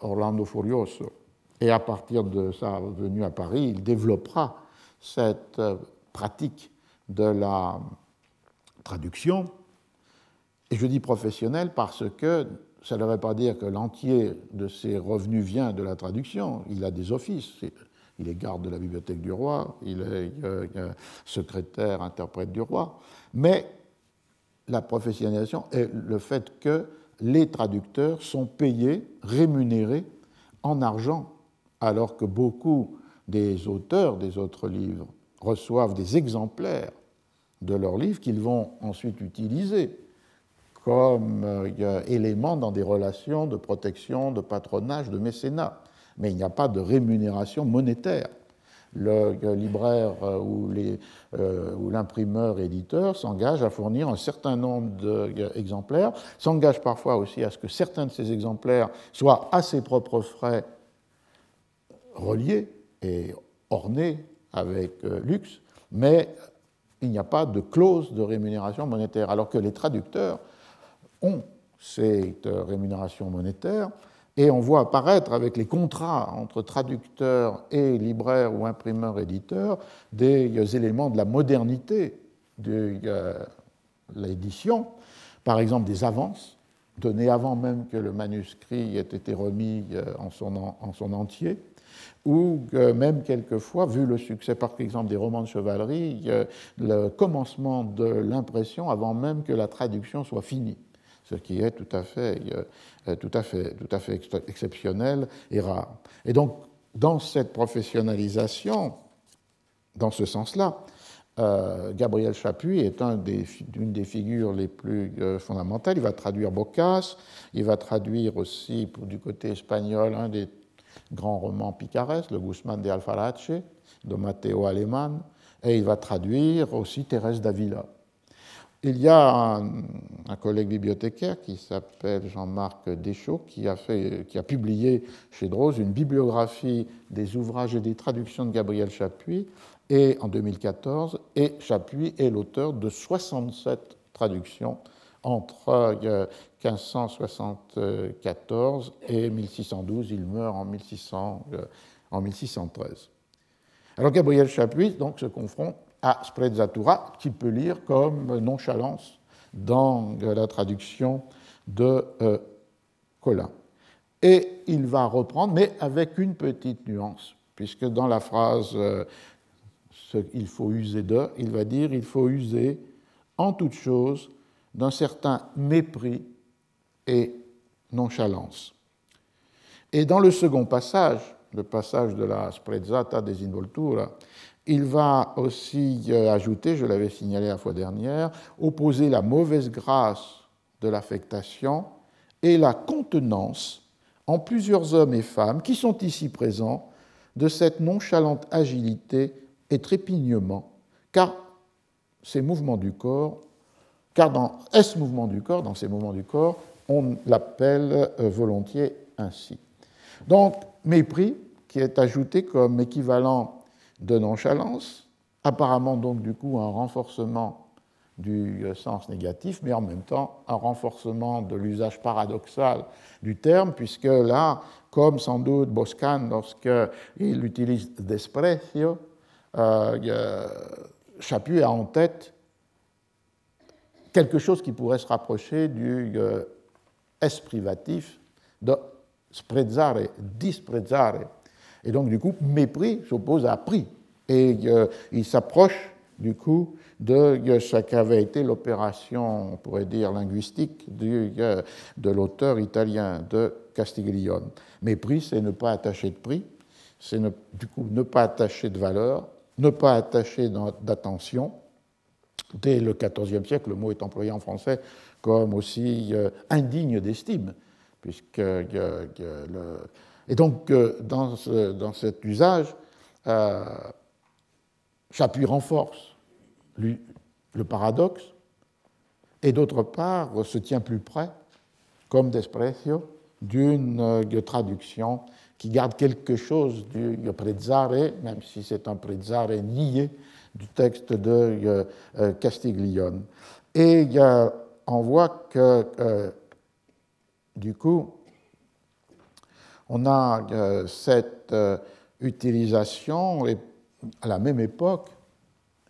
Orlando Furioso. Et à partir de sa venue à Paris, il développera cette pratique de la traduction. Et je dis professionnel parce que ça ne veut pas dire que l'entier de ses revenus vient de la traduction. Il a des offices. Il est garde de la bibliothèque du roi, il est euh, euh, secrétaire, interprète du roi. Mais la professionnalisation est le fait que les traducteurs sont payés, rémunérés en argent, alors que beaucoup des auteurs des autres livres reçoivent des exemplaires de leurs livres qu'ils vont ensuite utiliser comme euh, élément dans des relations de protection, de patronage, de mécénat. Mais il n'y a pas de rémunération monétaire. Le libraire euh, euh, ou l'imprimeur éditeur s'engage à fournir un certain nombre d'exemplaires, s'engage parfois aussi à ce que certains de ces exemplaires soient à ses propres frais reliés et ornés avec luxe, mais il n'y a pas de clause de rémunération monétaire, alors que les traducteurs ont cette rémunération monétaire, et on voit apparaître avec les contrats entre traducteurs et libraires ou imprimeurs-éditeurs des éléments de la modernité de l'édition, par exemple des avances données avant même que le manuscrit ait été remis euh, en son, en son entier, ou même quelquefois, vu le succès par exemple des romans de chevalerie, le commencement de l'impression avant même que la traduction soit finie ce qui est tout à fait, euh, tout à fait, tout à fait exceptionnel et rare. Et donc, dans cette professionnalisation, dans ce sens-là, euh, Gabriel Chapuis est des, une des figures les plus euh, fondamentales. Il va traduire Boccace, il va traduire aussi, du côté espagnol, un des grands romans picaresques, le Guzmán de Alfarache, de Matteo Aleman, et il va traduire aussi Thérèse d'Avila. Il y a un, collègue bibliothécaire qui s'appelle Jean-Marc Deschaux qui a, a publié chez Drose une bibliographie des ouvrages et des traductions de Gabriel Chapuis et, en 2014, et Chapuis est l'auteur de 67 traductions entre 1574 euh, et 1612. Il meurt en, 1600, euh, en 1613. Alors Gabriel Chapuis donc, se confronte à sprezzatura, qui peut lire comme nonchalance dans la traduction de euh, Colin. Et il va reprendre, mais avec une petite nuance, puisque dans la phrase euh, il faut user de, il va dire il faut user en toute chose d'un certain mépris et nonchalance. Et dans le second passage, le passage de la Sprezzata Desinvoltura, il va aussi euh, ajouter, je l'avais signalé la fois dernière, opposer la mauvaise grâce de l'affectation et la contenance en plusieurs hommes et femmes qui sont ici présents de cette nonchalante agilité et trépignement, car ces mouvements du corps, car dans ce mouvement du corps, dans ces mouvements du corps, on l'appelle euh, volontiers ainsi. Donc, mépris, qui est ajouté comme équivalent de nonchalance, apparemment donc du coup un renforcement du euh, sens négatif, mais en même temps un renforcement de l'usage paradoxal du terme, puisque là, comme sans doute Boscan lorsqu'il utilise desprecio, euh, Chapuis a en tête quelque chose qui pourrait se rapprocher du euh, S privatif de sprezzare, disprezzare, et donc, du coup, mépris s'oppose à prix. Et euh, il s'approche, du coup, de ce qu'avait été l'opération, on pourrait dire, linguistique euh, de l'auteur italien de Castiglione. Mépris, c'est ne pas attacher de prix, c'est du coup ne pas attacher de valeur, ne pas attacher d'attention. Dès le XIVe siècle, le mot est employé en français comme aussi euh, indigne d'estime, puisque le... et donc dans, dans, cet usage, euh, Chapuis renforce le paradoxe et d'autre part se tient plus près, comme Desprecio, d'une euh, traduction qui garde quelque chose du prezzare, même si c'est un prezzare nié du texte de euh, euh, Castiglione. Et on voit que, du coup, on a cette utilisation, et à la même époque,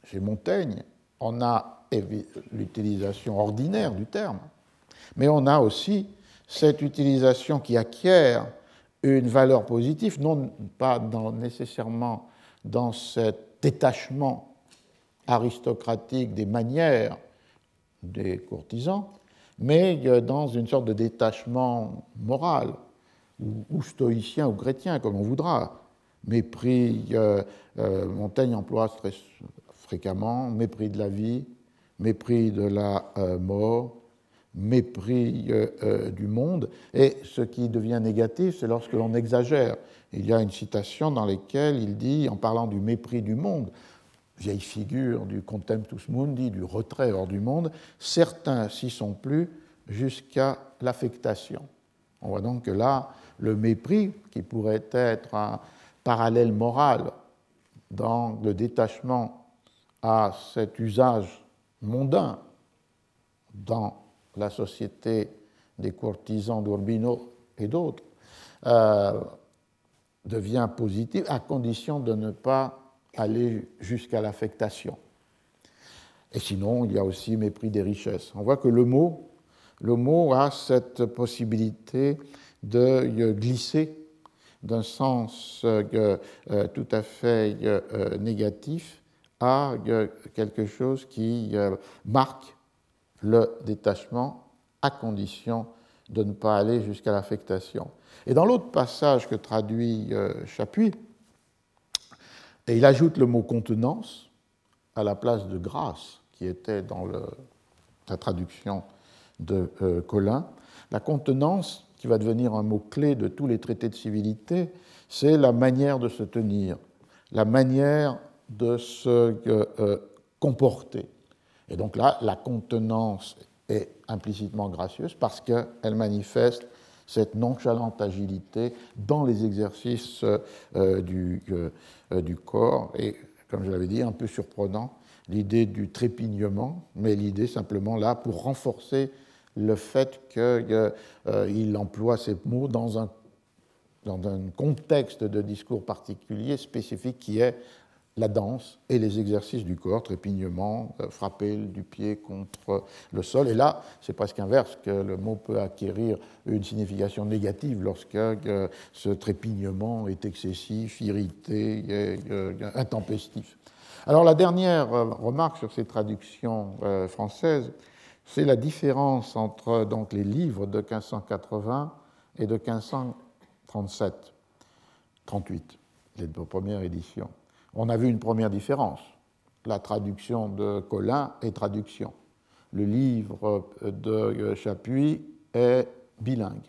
chez Montaigne, on a l'utilisation ordinaire du terme, mais on a aussi cette utilisation qui acquiert une valeur positive, non pas nécessairement dans cet détachement aristocratique des manières des courtisans, mais dans une sorte de détachement moral, ou, stoïcien ou chrétien, comme on voudra. Mépris, euh, euh, Montaigne emploie fréquemment, mépris de la vie, mépris de la euh, mort, mépris euh, du monde. Et ce qui devient négatif, c'est lorsque l'on exagère. Il y a une citation dans laquelle il dit, en parlant du mépris du monde, vieille figure du contemptus mundi, du retrait hors du monde, certains s'y sont plus jusqu'à l'affectation. On voit donc que là, le mépris, qui pourrait être un parallèle moral dans le détachement à cet usage mondain dans la société des courtisans d'Urbino et d'autres, euh, devient positif à condition de ne pas aller jusqu'à l'affectation. Et sinon, il y a aussi mépris des richesses. On voit que le mot, le mot a cette possibilité de glisser d'un sens euh, euh, tout à fait négatif à quelque chose qui marque le détachement à condition de ne pas aller jusqu'à l'affectation. Et dans l'autre passage que traduit euh, Chapuis, et il ajoute le mot contenance à la place de grâce qui était dans la traduction de euh, Colin. La contenance, qui va devenir un mot-clé de tous les traités de civilité, c'est la manière de se tenir, la manière de se euh, comporter. Et donc là, la contenance est implicitement gracieuse parce qu'elle manifeste cette nonchalante agilité dans les exercices euh, du, euh, du, corps. Et comme je l'avais dit, un peu surprenant, l'idée du trépignement, mais l'idée simplement là pour renforcer le fait qu'il euh, emploie ces mots dans un, dans un contexte de discours particulier, spécifique, qui est la danse et les exercices du corps, trépignement, euh, frapper du pied contre le sol. Et là, c'est presque inverse, que le mot peut acquérir une signification négative lorsque euh, ce trépignement est excessif, irrité, intempestif. Alors la dernière remarque sur ces traductions françaises, c'est la différence entre donc, les livres de 1580 et de 1537, 38, les deux premières éditions on a vu une première différence. La traduction de Colin est traduction. Le livre de Chapuis est bilingue.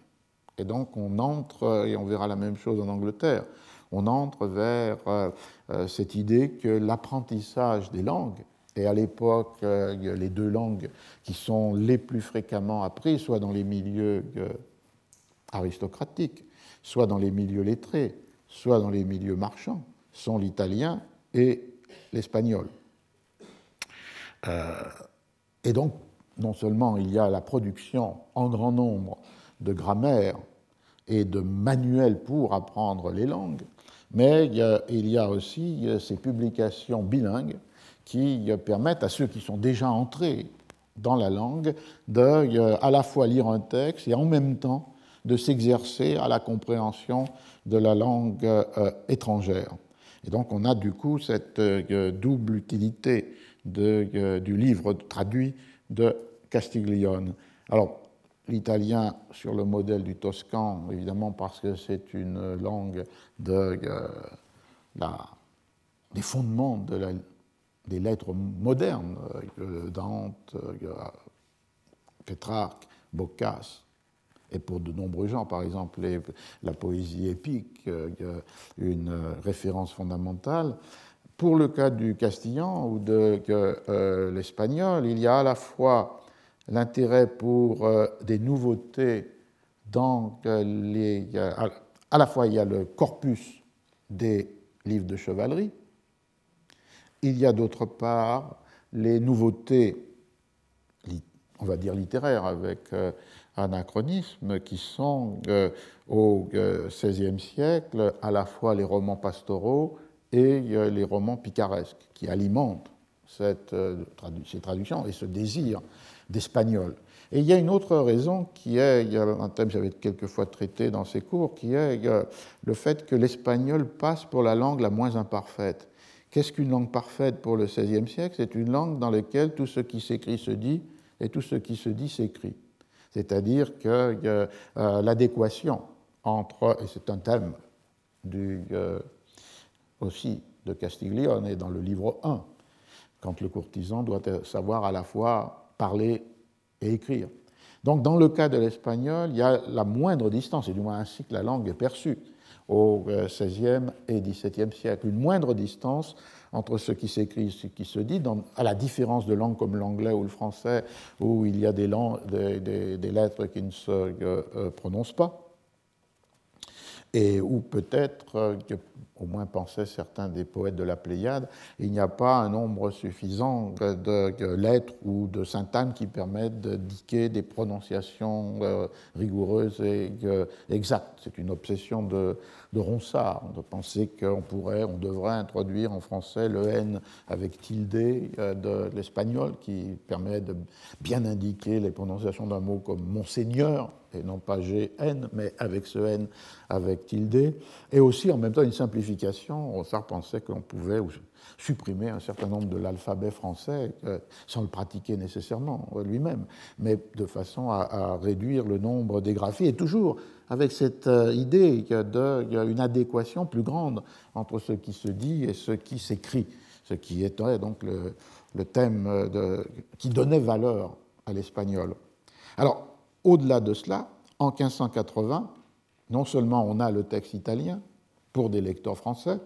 Et donc on entre, et on verra la même chose en Angleterre, on entre vers euh, cette idée que l'apprentissage des langues, et à l'époque euh, les deux langues qui sont les plus fréquemment apprises, soit dans les milieux euh, aristocratiques, soit dans les milieux lettrés, soit dans les milieux marchands, sont l'italien et l'espagnol. Euh, et donc, non seulement il y a la production en grand nombre de grammaire et de manuels pour apprendre les langues, mais il y a, aussi ces publications bilingues qui permettent à ceux qui sont déjà entrés dans la langue de euh, à la fois lire un texte et en même temps de s'exercer à la compréhension de la langue euh, étrangère. Et donc on a du coup cette euh, double utilité de, euh, du livre traduit de Castiglione. Alors, l'italien sur le modèle du toscan, évidemment parce que c'est une langue de, des fondements des lettres modernes, Dante, Pétrarque, Boccace, et pour de nombreux gens, par exemple la poésie épique, une référence fondamentale. Pour le cas du castillan ou de euh, l'espagnol, il y a à la fois l'intérêt pour euh, des nouveautés dans les. À la fois, il y a le corpus des livres de chevalerie, il y a d'autre part les nouveautés, on va dire littéraires, avec euh, anachronisme, qui sont au XVIe siècle à la fois les romans pastoraux et les romans picaresques, qui alimentent ces traductions et ce désir d'espagnol. Et il y a une autre raison qui est, un thème que j'avais quelquefois traité dans ces cours, qui est le fait que l'espagnol passe pour la langue la moins imparfaite. Qu'est-ce qu'une langue parfaite pour le XVIe siècle? C'est une langue dans laquelle tout ce qui s'écrit se dit et tout ce qui se dit s'écrit. C'est-à-dire que euh, l'adéquation entre, et c'est un thème euh, aussi de Castiglione dans le livre 1, quand le courtisan doit savoir à la fois parler et écrire. Donc dans le cas de l'espagnol, il y a la moindre distance, et du moins ainsi que la langue est perçue au XVIe euh, et XVIIe siècle, une moindre distance entre ce qui s'écrit et ce qui se dit, à la différence de langues comme l'anglais ou le français, où il y a des, lettres qui ne se euh, euh, prononcent pas, et où peut-être au moins pensaient certains des poètes de la Pléiade, il n'y a pas un nombre suffisant de, lettres ou de syntanes qui permettent d'indiquer des prononciations euh, rigoureuses et euh, exactes. C'est une obsession de, de Ronsard, de penser qu'on pourrait, on devrait introduire en français le N avec tilde euh, de l'espagnol, qui permet de bien indiquer les prononciations d'un mot comme Monseigneur, et non pas GN, mais avec ce N avec tilde, et aussi en même temps une simplification. Ronsard pensait qu'on pouvait supprimer un certain nombre de l'alphabet français euh, sans le pratiquer nécessairement lui-même, mais de façon à, réduire le nombre des graphies, et toujours avec cette euh, idée d'une adéquation plus grande entre ce qui se dit et ce qui s'écrit, ce qui était donc le, thème qui donnait valeur à l'espagnol. Alors, au-delà de cela, en 1580, non seulement on a le texte italien pour des lecteurs français,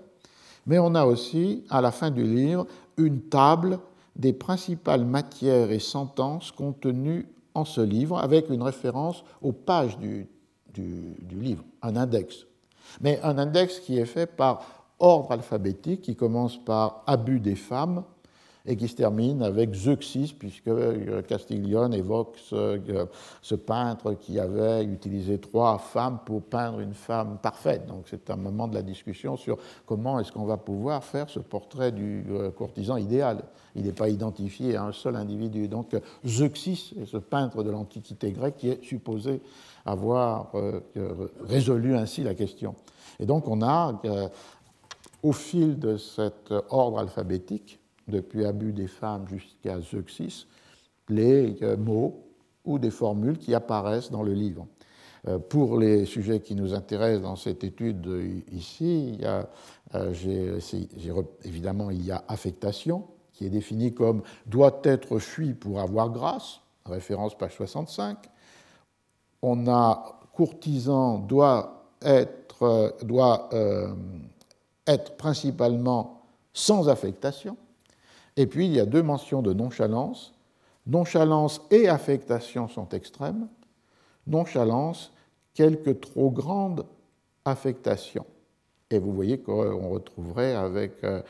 mais on a aussi, à la fin du livre, une table des principales matières et sentences contenues en ce livre, avec une référence aux pages du, du, livre, un index. Mais un index qui est fait par ordre alphabétique, qui commence par abus des femmes, et qui se termine avec Zeuxis, puisque euh, Castiglione évoque ce, peintre qui avait utilisé trois femmes pour peindre une femme parfaite. Donc c'est un moment de la discussion sur comment est-ce qu'on va pouvoir faire ce portrait du euh, courtisan idéal. Il n'est pas identifié à un seul individu. Donc Zeuxis est ce peintre de l'Antiquité grecque qui est supposé avoir euh, résolu ainsi la question. Et donc on a, au fil de cet ordre alphabétique, depuis abus des femmes jusqu'à Zeuxis, les euh, mots ou des formules qui apparaissent dans le livre. Euh, pour les sujets qui nous intéressent dans cette étude ici, euh, évidemment il y a affectation, qui est définie comme doit être fui pour avoir grâce, référence page 65. On a courtisan doit être, doit, être principalement sans affectation, et puis, il y a deux mentions de nonchalance. Nonchalance et affectation sont extrêmes. Nonchalance, quelque trop grande affectation. Et vous voyez qu'on retrouverait avec euh,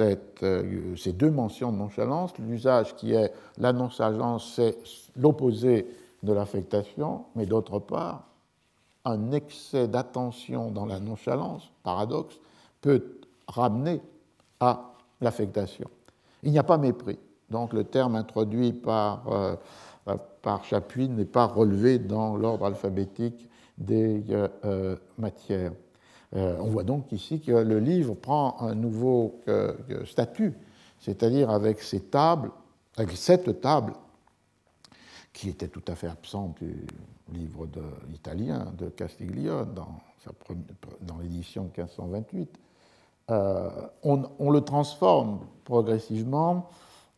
euh, ces deux mentions de nonchalance l'usage qui est la nonchalance, c'est l'opposé de l'affectation, mais d'autre part, un excès d'attention dans la nonchalance, paradoxe, peut ramener à l'affectation. Il n'y a pas mépris. Donc le terme introduit par, euh, Chapuis n'est pas relevé dans l'ordre alphabétique des euh, euh, matières. on voit donc ici que le livre prend un nouveau statut, c'est-à-dire avec ces tables, avec cette table qui était tout à fait absent du livre italien de Castiglione dans, dans l'édition 1528. Euh, on, le transforme progressivement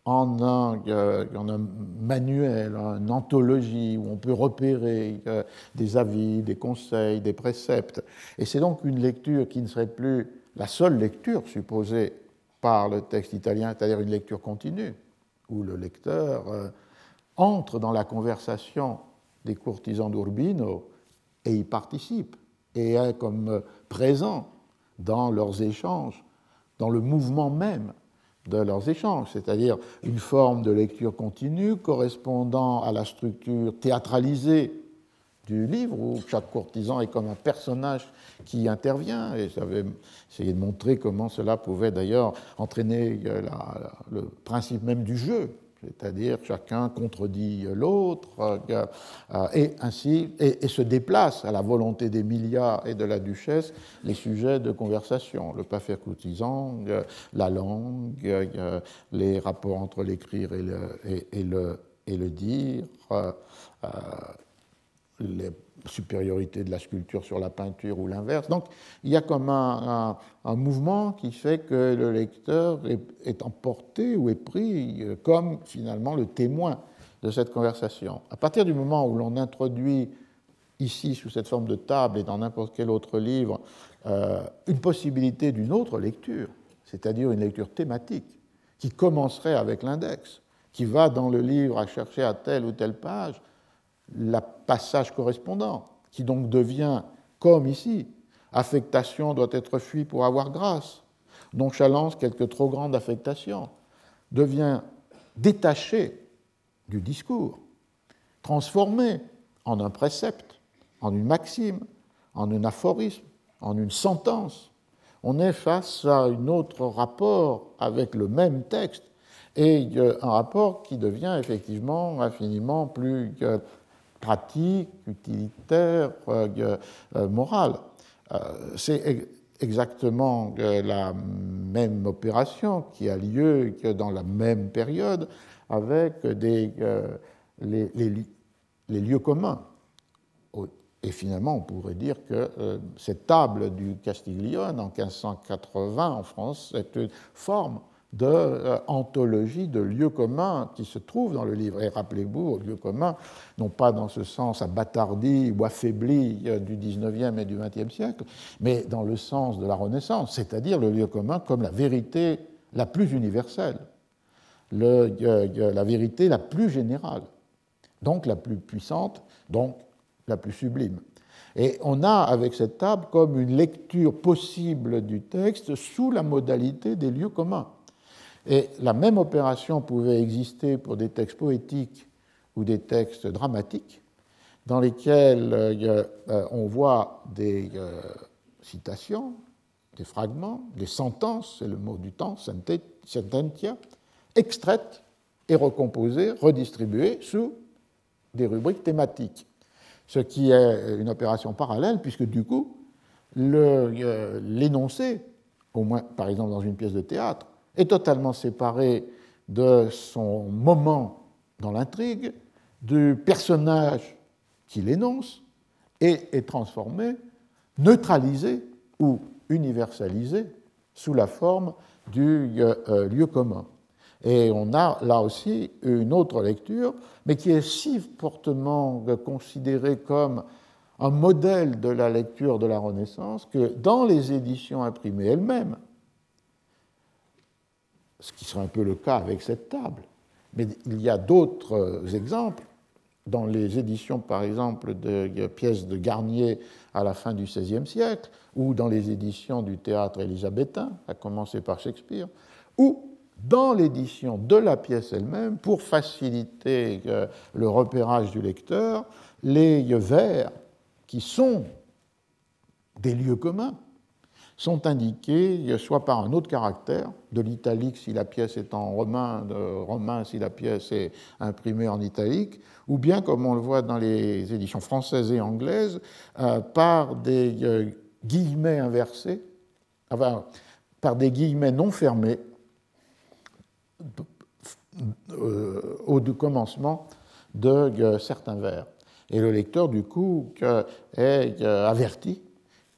en un, euh, en une anthologie où on peut repérer euh, des avis, des conseils, des préceptes. Et c'est donc une lecture qui ne serait plus la seule lecture supposée par le texte italien, c'est-à-dire une lecture continue, où le lecteur entre dans la conversation des courtisans d'Urbino et y participe et est comme présent dans leurs échanges, dans le mouvement même de leurs échanges, c'est-à-dire une forme de lecture continue correspondant à la structure théâtralisée du livre, où chaque courtisan est comme un personnage qui intervient, et j'avais essayé de montrer comment cela pouvait d'ailleurs entraîner le principe même du jeu, c'est-à-dire chacun contredit l'autre, euh, euh, et ainsi, et, se déplace à la volonté d'Emilia et de la duchesse les sujets de conversation, le pas faire courtisan, euh, la langue, les rapports entre l'écrire et le, et, le, et le dire, les supériorité de la sculpture sur la peinture ou l'inverse. Donc il y a comme un, mouvement qui fait que le lecteur est, emporté ou est pris euh, comme finalement le témoin de cette conversation. À partir du moment où l'on introduit ici, sous cette forme de table et dans n'importe quel autre livre, euh, une possibilité d'une autre lecture, c'est-à-dire une lecture thématique, qui commencerait avec l'index, qui va dans le livre à chercher à telle ou telle page, le passage correspondant, qui donc devient, comme ici, affectation doit être fuie pour avoir grâce, nonchalance, quelque trop grande affectation, devient détaché du discours, transformé en un précepte, en une maxime, en un aphorisme, en une sentence. On est face à un autre rapport avec le même texte et un rapport qui devient effectivement infiniment plus pratique, utilitaire, euh, euh, morale. Euh, c'est exactement la même opération qui a lieu dans la même période avec les, lieux communs. Et finalement, on pourrait dire que cette table du Castiglione en 1580 en France est une forme d'anthologie euh, de lieux communs qui se trouvent dans le livre. Et rappelez-vous, lieux communs, non pas dans ce sens abattardi ou affaibli euh, du XIXe et du XXe siècle, mais dans le sens de la Renaissance, c'est-à-dire le lieu commun comme la vérité la plus universelle, le, la vérité la plus générale, donc la plus puissante, donc la plus sublime. Et on a avec cette table comme une lecture possible du texte sous la modalité des lieux communs. Et la même opération pouvait exister pour des textes poétiques ou des textes dramatiques, dans lesquels euh, euh, on voit des euh, citations, des fragments, des sentences, c'est le mot du temps, sententia, extraites et recomposées, redistribuées sous des rubriques thématiques. Ce qui est une opération parallèle, puisque du coup, l'énoncé, au moins par exemple dans une pièce de théâtre, est totalement séparé de son moment dans l'intrigue, du personnage qu'il énonce, et est transformé, neutralisé ou universalisé sous la forme du euh, euh, lieu commun. Et on a là aussi une autre lecture, mais qui est si fortement considérée comme un modèle de la lecture de la Renaissance que dans les éditions imprimées elles-mêmes, ce qui serait un peu le cas avec cette table. Mais il y a d'autres exemples. Dans les éditions, par exemple, de pièces de Garnier à la fin du XVIe siècle, ou dans les éditions du théâtre élisabétain, à commencer par Shakespeare, ou dans l'édition de la pièce elle-même, pour faciliter euh, le repérage du lecteur, les vers qui sont des lieux communs sont indiqués soit par un autre caractère, de l'italique si la pièce est en romain, de romain si la pièce est imprimée en italique, ou bien, comme on le voit dans les éditions françaises et anglaises, euh, par des euh, guillemets inversés, enfin, par des guillemets non fermés euh, au commencement de certains vers. Et le lecteur, du coup, est averti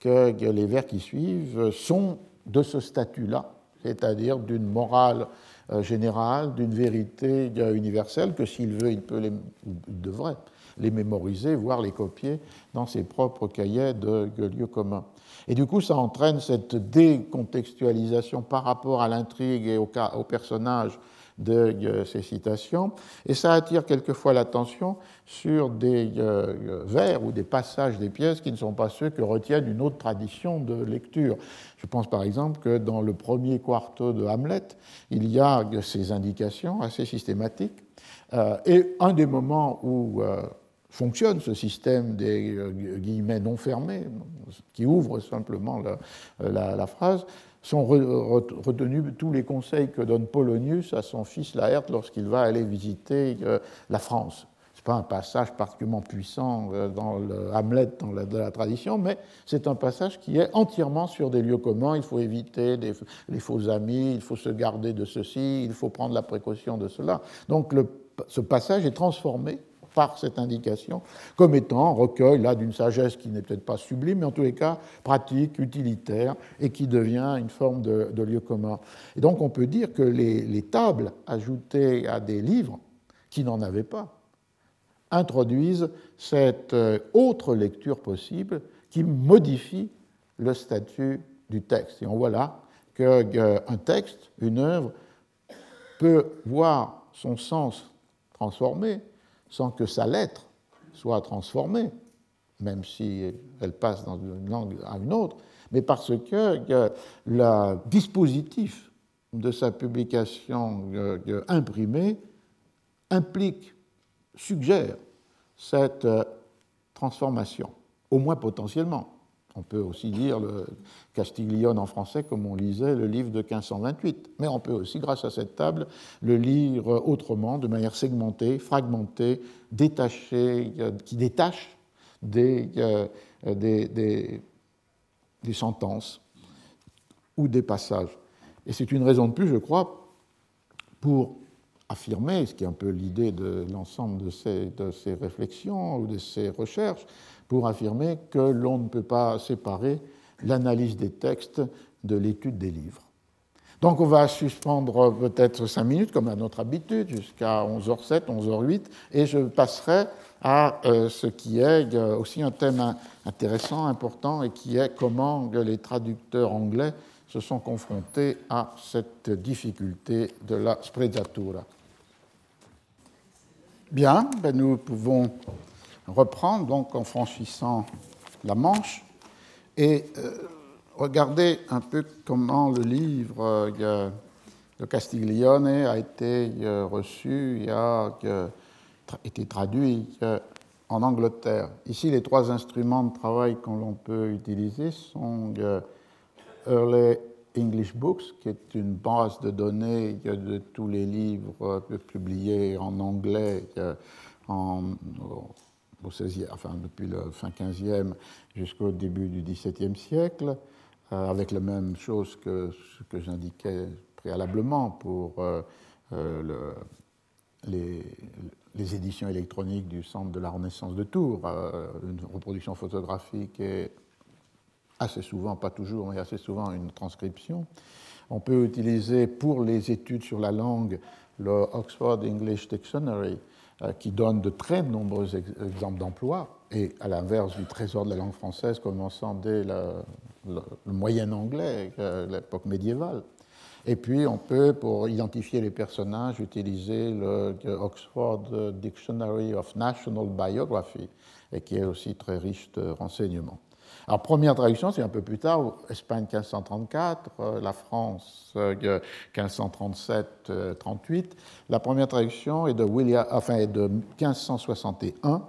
que les vers qui suivent sont de ce statut-là, c'est-à-dire d'une morale euh, générale, d'une vérité universelle, que s'il veut, il peut les, devrait les mémoriser, voire les copier dans ses propres cahiers de, lieux communs. Et du coup, ça entraîne cette décontextualisation par rapport à l'intrigue et au, au personnage de ces citations, et ça attire quelquefois l'attention sur des euh, vers ou des passages des pièces qui ne sont pas ceux que retiennent une autre tradition de lecture. Je pense par exemple que dans le premier quarto de Hamlet, il y a ces indications assez systématiques, euh, et un des moments où euh, fonctionne ce système des guillemets non fermés, qui ouvre simplement la phrase, sont retenus tous les conseils que donne Polonius à son fils Laerte lorsqu'il va aller visiter euh, la France. Ce n'est pas un passage particulièrement puissant euh, dans le Hamlet dans la tradition, mais c'est un passage qui est entièrement sur des lieux communs. Il faut éviter les faux amis, il faut se garder de ceci, il faut prendre la précaution de cela. Donc ce passage est transformé par cette indication comme étant recueil là d'une sagesse qui n'est peut-être pas sublime, mais en tous les cas pratique, utilitaire, et qui devient une forme de, lieu commun. Et donc on peut dire que les, tables ajoutées à des livres qui n'en avaient pas introduisent cette euh, autre lecture possible qui modifie le statut du texte. Et on voit là qu'un texte, une œuvre, peut voir son sens transformé sans que sa lettre soit transformée, même si elle passe d'une langue à une autre, mais parce que le dispositif de sa publication euh, imprimée implique, suggère cette euh, transformation, au moins potentiellement. On peut aussi lire le Castiglione en français comme on lisait le livre de 1528. Mais on peut aussi, grâce à cette table, le lire autrement, de manière segmentée, fragmentée, détachée, euh, qui détache euh, des, sentences ou des passages. Et c'est une raison de plus, je crois, pour affirmer, ce qui est un peu l'idée de l'ensemble de ces, de ces réflexions ou de ces recherches, pour affirmer que l'on ne peut pas séparer l'analyse des textes de l'étude des livres. Donc on va suspendre peut-être cinq minutes, comme à notre habitude, jusqu'à 11h07, 11h08, et je passerai à euh, ce qui est euh, aussi un thème intéressant, important, et qui est comment les traducteurs anglais se sont confrontés à cette difficulté de la sprezzatura. Bien, ben nous pouvons reprendre donc en franchissant la Manche et euh, regarder un peu comment le livre euh, de Castiglione a été euh, reçu et a été traduit en Angleterre. Ici, les trois instruments de travail qu'on peut utiliser sont Early English Books, qui est une base de données de tous les livres publiés en anglais en, depuis le fin 15e jusqu'au début du XVIIe siècle, euh, avec la même chose que ce que j'indiquais préalablement pour euh, euh, les, éditions électroniques du Centre de la Renaissance de Tours, une reproduction photographique et assez souvent, pas toujours, mais assez souvent une transcription. On peut utiliser pour les études sur la langue le Oxford English Dictionary, qui donne de très nombreux exemples d'emploi, et à l'inverse du trésor de la langue française commençant dès le, moyen anglais, euh, l'époque médiévale. Et puis on peut, pour identifier les personnages, utiliser le Oxford Dictionary of National Biography, et qui est aussi très riche de renseignements. Alors, première traduction, c'est un peu plus tard, Espagne 1534, euh, la France 1537-38. Euh, la première traduction est de, William, enfin, est de 1561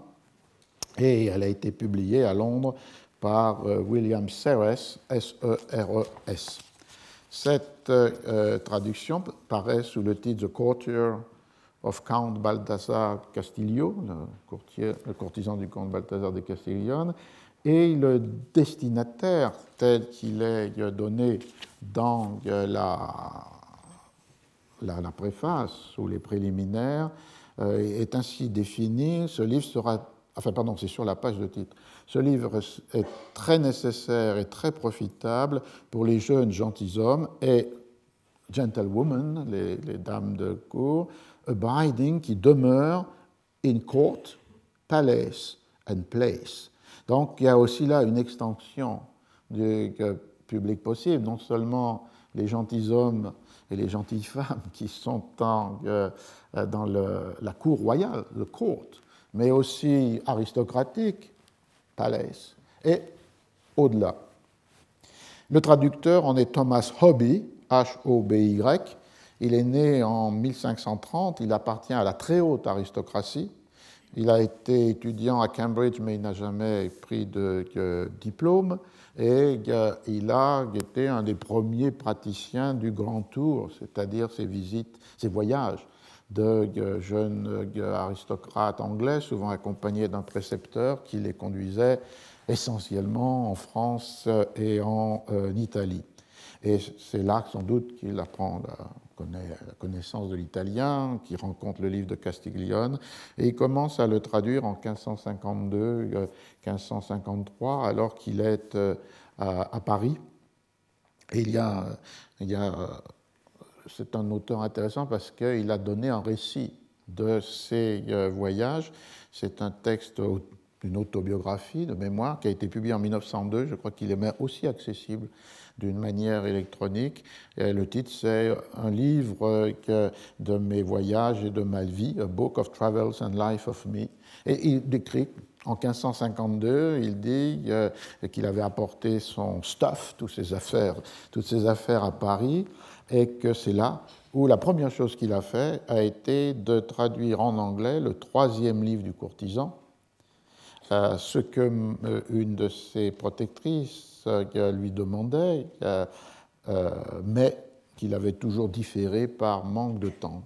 et elle a été publiée à Londres par euh, William Serres, S-E-R-E-S. E Cette traduction paraît sous le titre The Courtier of Count Balthazar Castillo, le, le courtisan du comte Balthazar de Castiglione, et le destinataire tel qu'il est donné dans la, la, préface ou les préliminaires est ainsi défini. Ce livre sera, enfin pardon, c'est sur la page de titre. Ce livre est très nécessaire et très profitable pour les jeunes gentilshommes et gentlewomen, les, les dames de cour, abiding, qui demeurent in court, palace and place. Donc il y a aussi là une extension du public possible, non seulement les gentilshommes et les gentilles femmes qui sont euh, dans la cour royale, le court, mais aussi aristocratique, palace, et au-delà. Le traducteur en est Thomas Hobby, H-O-B-Y. Il est né en 1530, il appartient à la très haute aristocratie. Il a été étudiant à Cambridge, mais il n'a jamais pris de, diplôme. Et euh, il a été un des premiers praticiens du Grand Tour, c'est-à-dire ses visites, ses voyages de euh, jeunes euh, aristocrates anglais, souvent accompagnés d'un précepteur qui les conduisait essentiellement en France et en Italie. Et c'est là, sans doute, qu'il apprend connaissance de l'italien, qu'il rencontre le livre de Castiglione, et il commence à le traduire en 1552-1553, euh, alors qu'il est euh, à, Paris. Et il y a, a c'est un auteur intéressant parce qu'il a donné un récit de ses euh, voyages. C'est un texte, une autobiographie de mémoire qui a été publié en 1902. Je crois qu'il est aussi accessible d'une manière électronique. Le titre, c'est un livre de mes voyages et de ma vie, A Book of Travels and Life of Me. Et il décrit en 1552, il dit euh, qu'il avait apporté son stuff, toutes ses affaires, toutes ses affaires à Paris, et que c'est là où la première chose qu'il a fait a été de traduire en anglais le troisième livre du courtisan, euh, ce que euh, une de ses protectrices lui demandait, euh, mais qu'il avait toujours différé par manque de temps.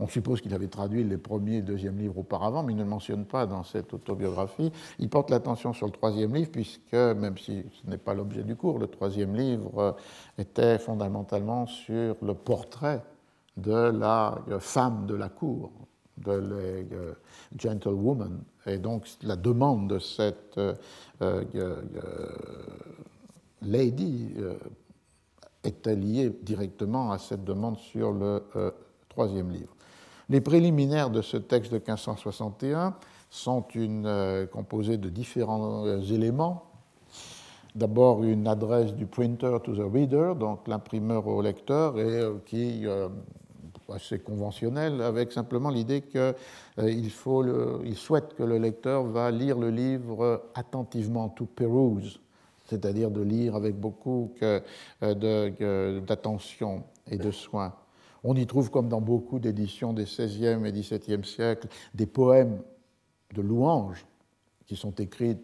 On suppose qu'il avait traduit les premiers et deuxième livres auparavant, mais il ne le mentionne pas dans cette autobiographie. Il porte l'attention sur le troisième livre, puisque, même si ce n'est pas l'objet du cours, le troisième livre était fondamentalement sur le portrait de la femme de la cour, de la gentlewoman. Et donc la demande de cette euh, euh, Lady euh, est liée directement à cette demande sur le troisième livre. Les préliminaires de ce texte de 1561 sont composés de différents éléments. D'abord une adresse du printer to the reader, donc l'imprimeur au lecteur, et qui assez conventionnel, avec simplement l'idée qu'il il souhaite que le lecteur va lire le livre attentivement, to peruse, c'est-à-dire de lire avec beaucoup euh, d'attention et de soin. On y trouve, comme dans beaucoup d'éditions des XVIe et XVIIe siècles, des poèmes de louanges qui sont écrits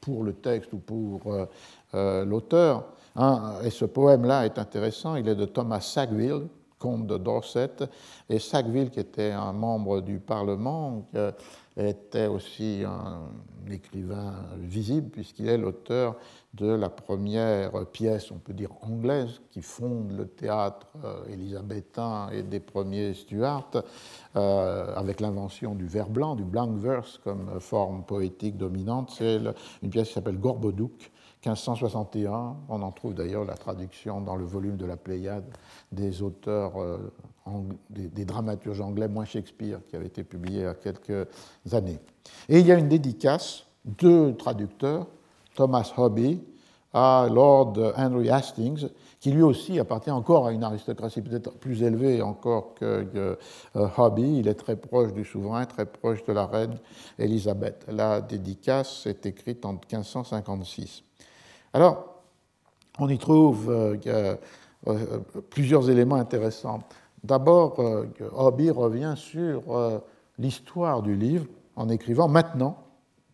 pour le texte ou pour euh, euh, l'auteur. et ce poème-là est intéressant, il est de Thomas Sackville, comte de Dorset, et Sackville, qui était un membre du Parlement, était aussi un écrivain visible, puisqu'il est l'auteur de la première pièce, on peut dire anglaise, qui fonde le théâtre euh, élisabétain et des premiers Stuart, euh, avec l'invention du vers blanc, du blank verse comme forme poétique dominante. C'est une pièce qui s'appelle Gorboduc, 1561. On en trouve d'ailleurs la traduction dans le volume de la Pléiade des auteurs, euh, des, dramaturges anglais, moins Shakespeare, qui avait été publié il y a quelques années. Et il y a une dédicace de traducteurs Thomas Hobby à Lord Henry Hastings, qui lui aussi appartient encore à une aristocratie peut-être plus élevée encore que euh, Hobby. Il est très proche du souverain, très proche de la reine Élisabeth. La dédicace est écrite en 1556. Alors, on y trouve euh, euh, plusieurs éléments intéressants. D'abord, Hobby revient sur l'histoire du livre en écrivant maintenant,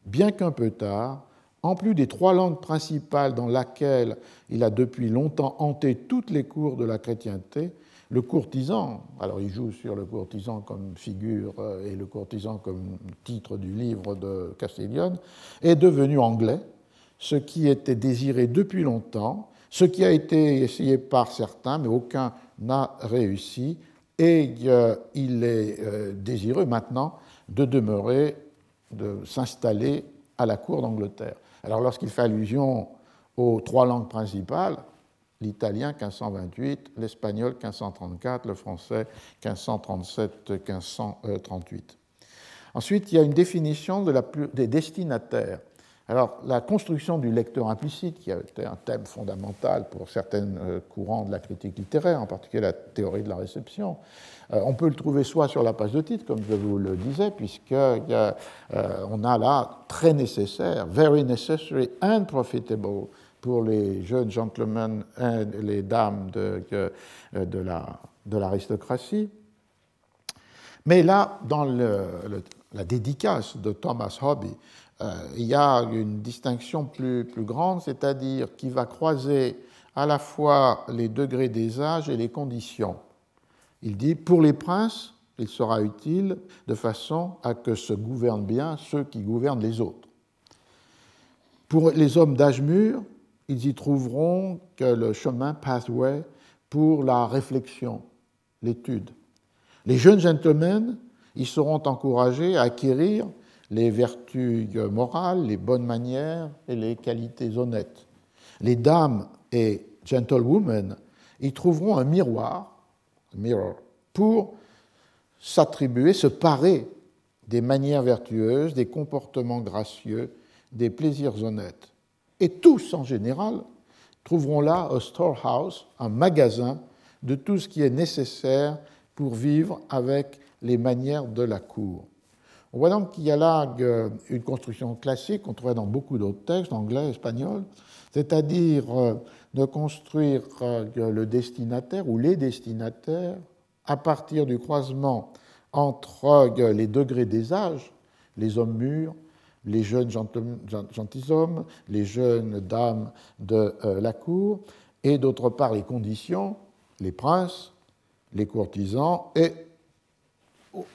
bien qu'un peu tard, en plus des trois langues principales dans lesquelles il a depuis longtemps hanté toutes les cours de la chrétienté, le courtisan, alors il joue sur le courtisan comme figure euh, et le courtisan comme titre du livre de Castiglione, est devenu anglais, ce qui était désiré depuis longtemps, ce qui a été essayé par certains, mais aucun n'a réussi, et il est désireux maintenant de demeurer, de s'installer à la cour d'Angleterre. Alors lorsqu'il fait allusion aux trois langues principales, l'italien 1528, l'espagnol 1534, le français 1537-1538. Ensuite, il y a une définition des destinataires. Alors, la construction du lecteur implicite, qui a été un thème fondamental pour certains euh, courants de la critique littéraire, en particulier la théorie de la réception, euh, on peut le trouver soit sur la page de titre, comme je vous le disais, puisqu'on a, euh, a là très nécessaire, very necessary and profitable pour les jeunes gentlemen et les dames de, de l'aristocratie. Mais là, dans la dédicace de Thomas Hobby, il y a une distinction plus, plus grande, c'est-à-dire qui va croiser à la fois les degrés des âges et les conditions. Il dit, pour les princes, il sera utile de façon à que se gouvernent bien ceux qui gouvernent les autres. Pour les hommes d'âge mûr, ils y trouveront que le chemin pathway pour la réflexion, l'étude. Les jeunes gentlemen, ils seront encouragés à acquérir les vertus morales, les bonnes manières et les qualités honnêtes. Les dames et gentlewomen y trouveront un miroir, pour s'attribuer, se parer des manières vertueuses, des comportements gracieux, des plaisirs honnêtes. Et tous, en général, trouveront là un storehouse, un magasin de tout ce qui est nécessaire pour vivre avec les manières de la cour. On voit donc qu'il y a là euh, une construction classique qu'on trouvait dans beaucoup d'autres textes, anglais, espagnols, c'est-à-dire euh, de construire euh, le destinataire ou les destinataires à partir du croisement entre les degrés des âges, les hommes mûrs, les jeunes gentilshommes, les jeunes dames de la cour, et d'autre part les conditions, les princes, les courtisans, et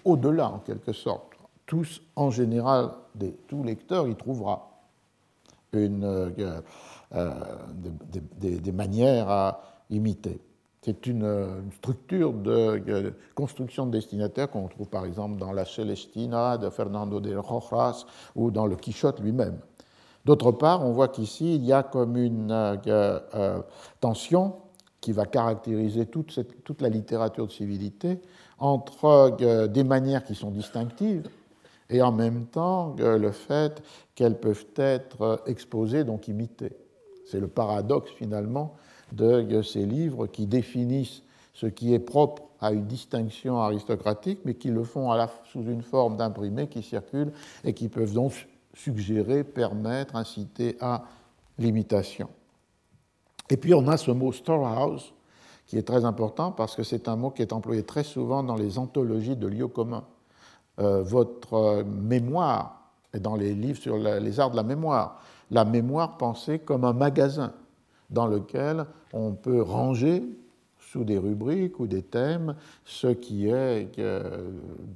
au-delà en quelque sorte tous, en général, tout lecteur y trouvera euh, euh, des, manières à imiter. C'est une, structure de, construction de destinataire qu'on trouve par exemple dans la Celestina de Fernando de Rojas ou dans le Quichotte lui-même. D'autre part, on voit qu'ici, il y a comme une euh, tension qui va caractériser toute, la littérature de civilité entre des manières qui sont distinctives, et en même temps le fait qu'elles peuvent être exposées, donc imitées. C'est le paradoxe finalement de ces livres qui définissent ce qui est propre à une distinction aristocratique, mais qui le font sous une forme d'imprimé qui circule et qui peuvent donc suggérer, permettre, inciter à l'imitation. Et puis on a ce mot storehouse qui est très important parce que c'est un mot qui est employé très souvent dans les anthologies de lieux communs. Euh, votre mémoire, et dans les livres sur les arts de la mémoire, la mémoire pensée comme un magasin dans lequel on peut ranger sous des rubriques ou des thèmes ce qui est euh,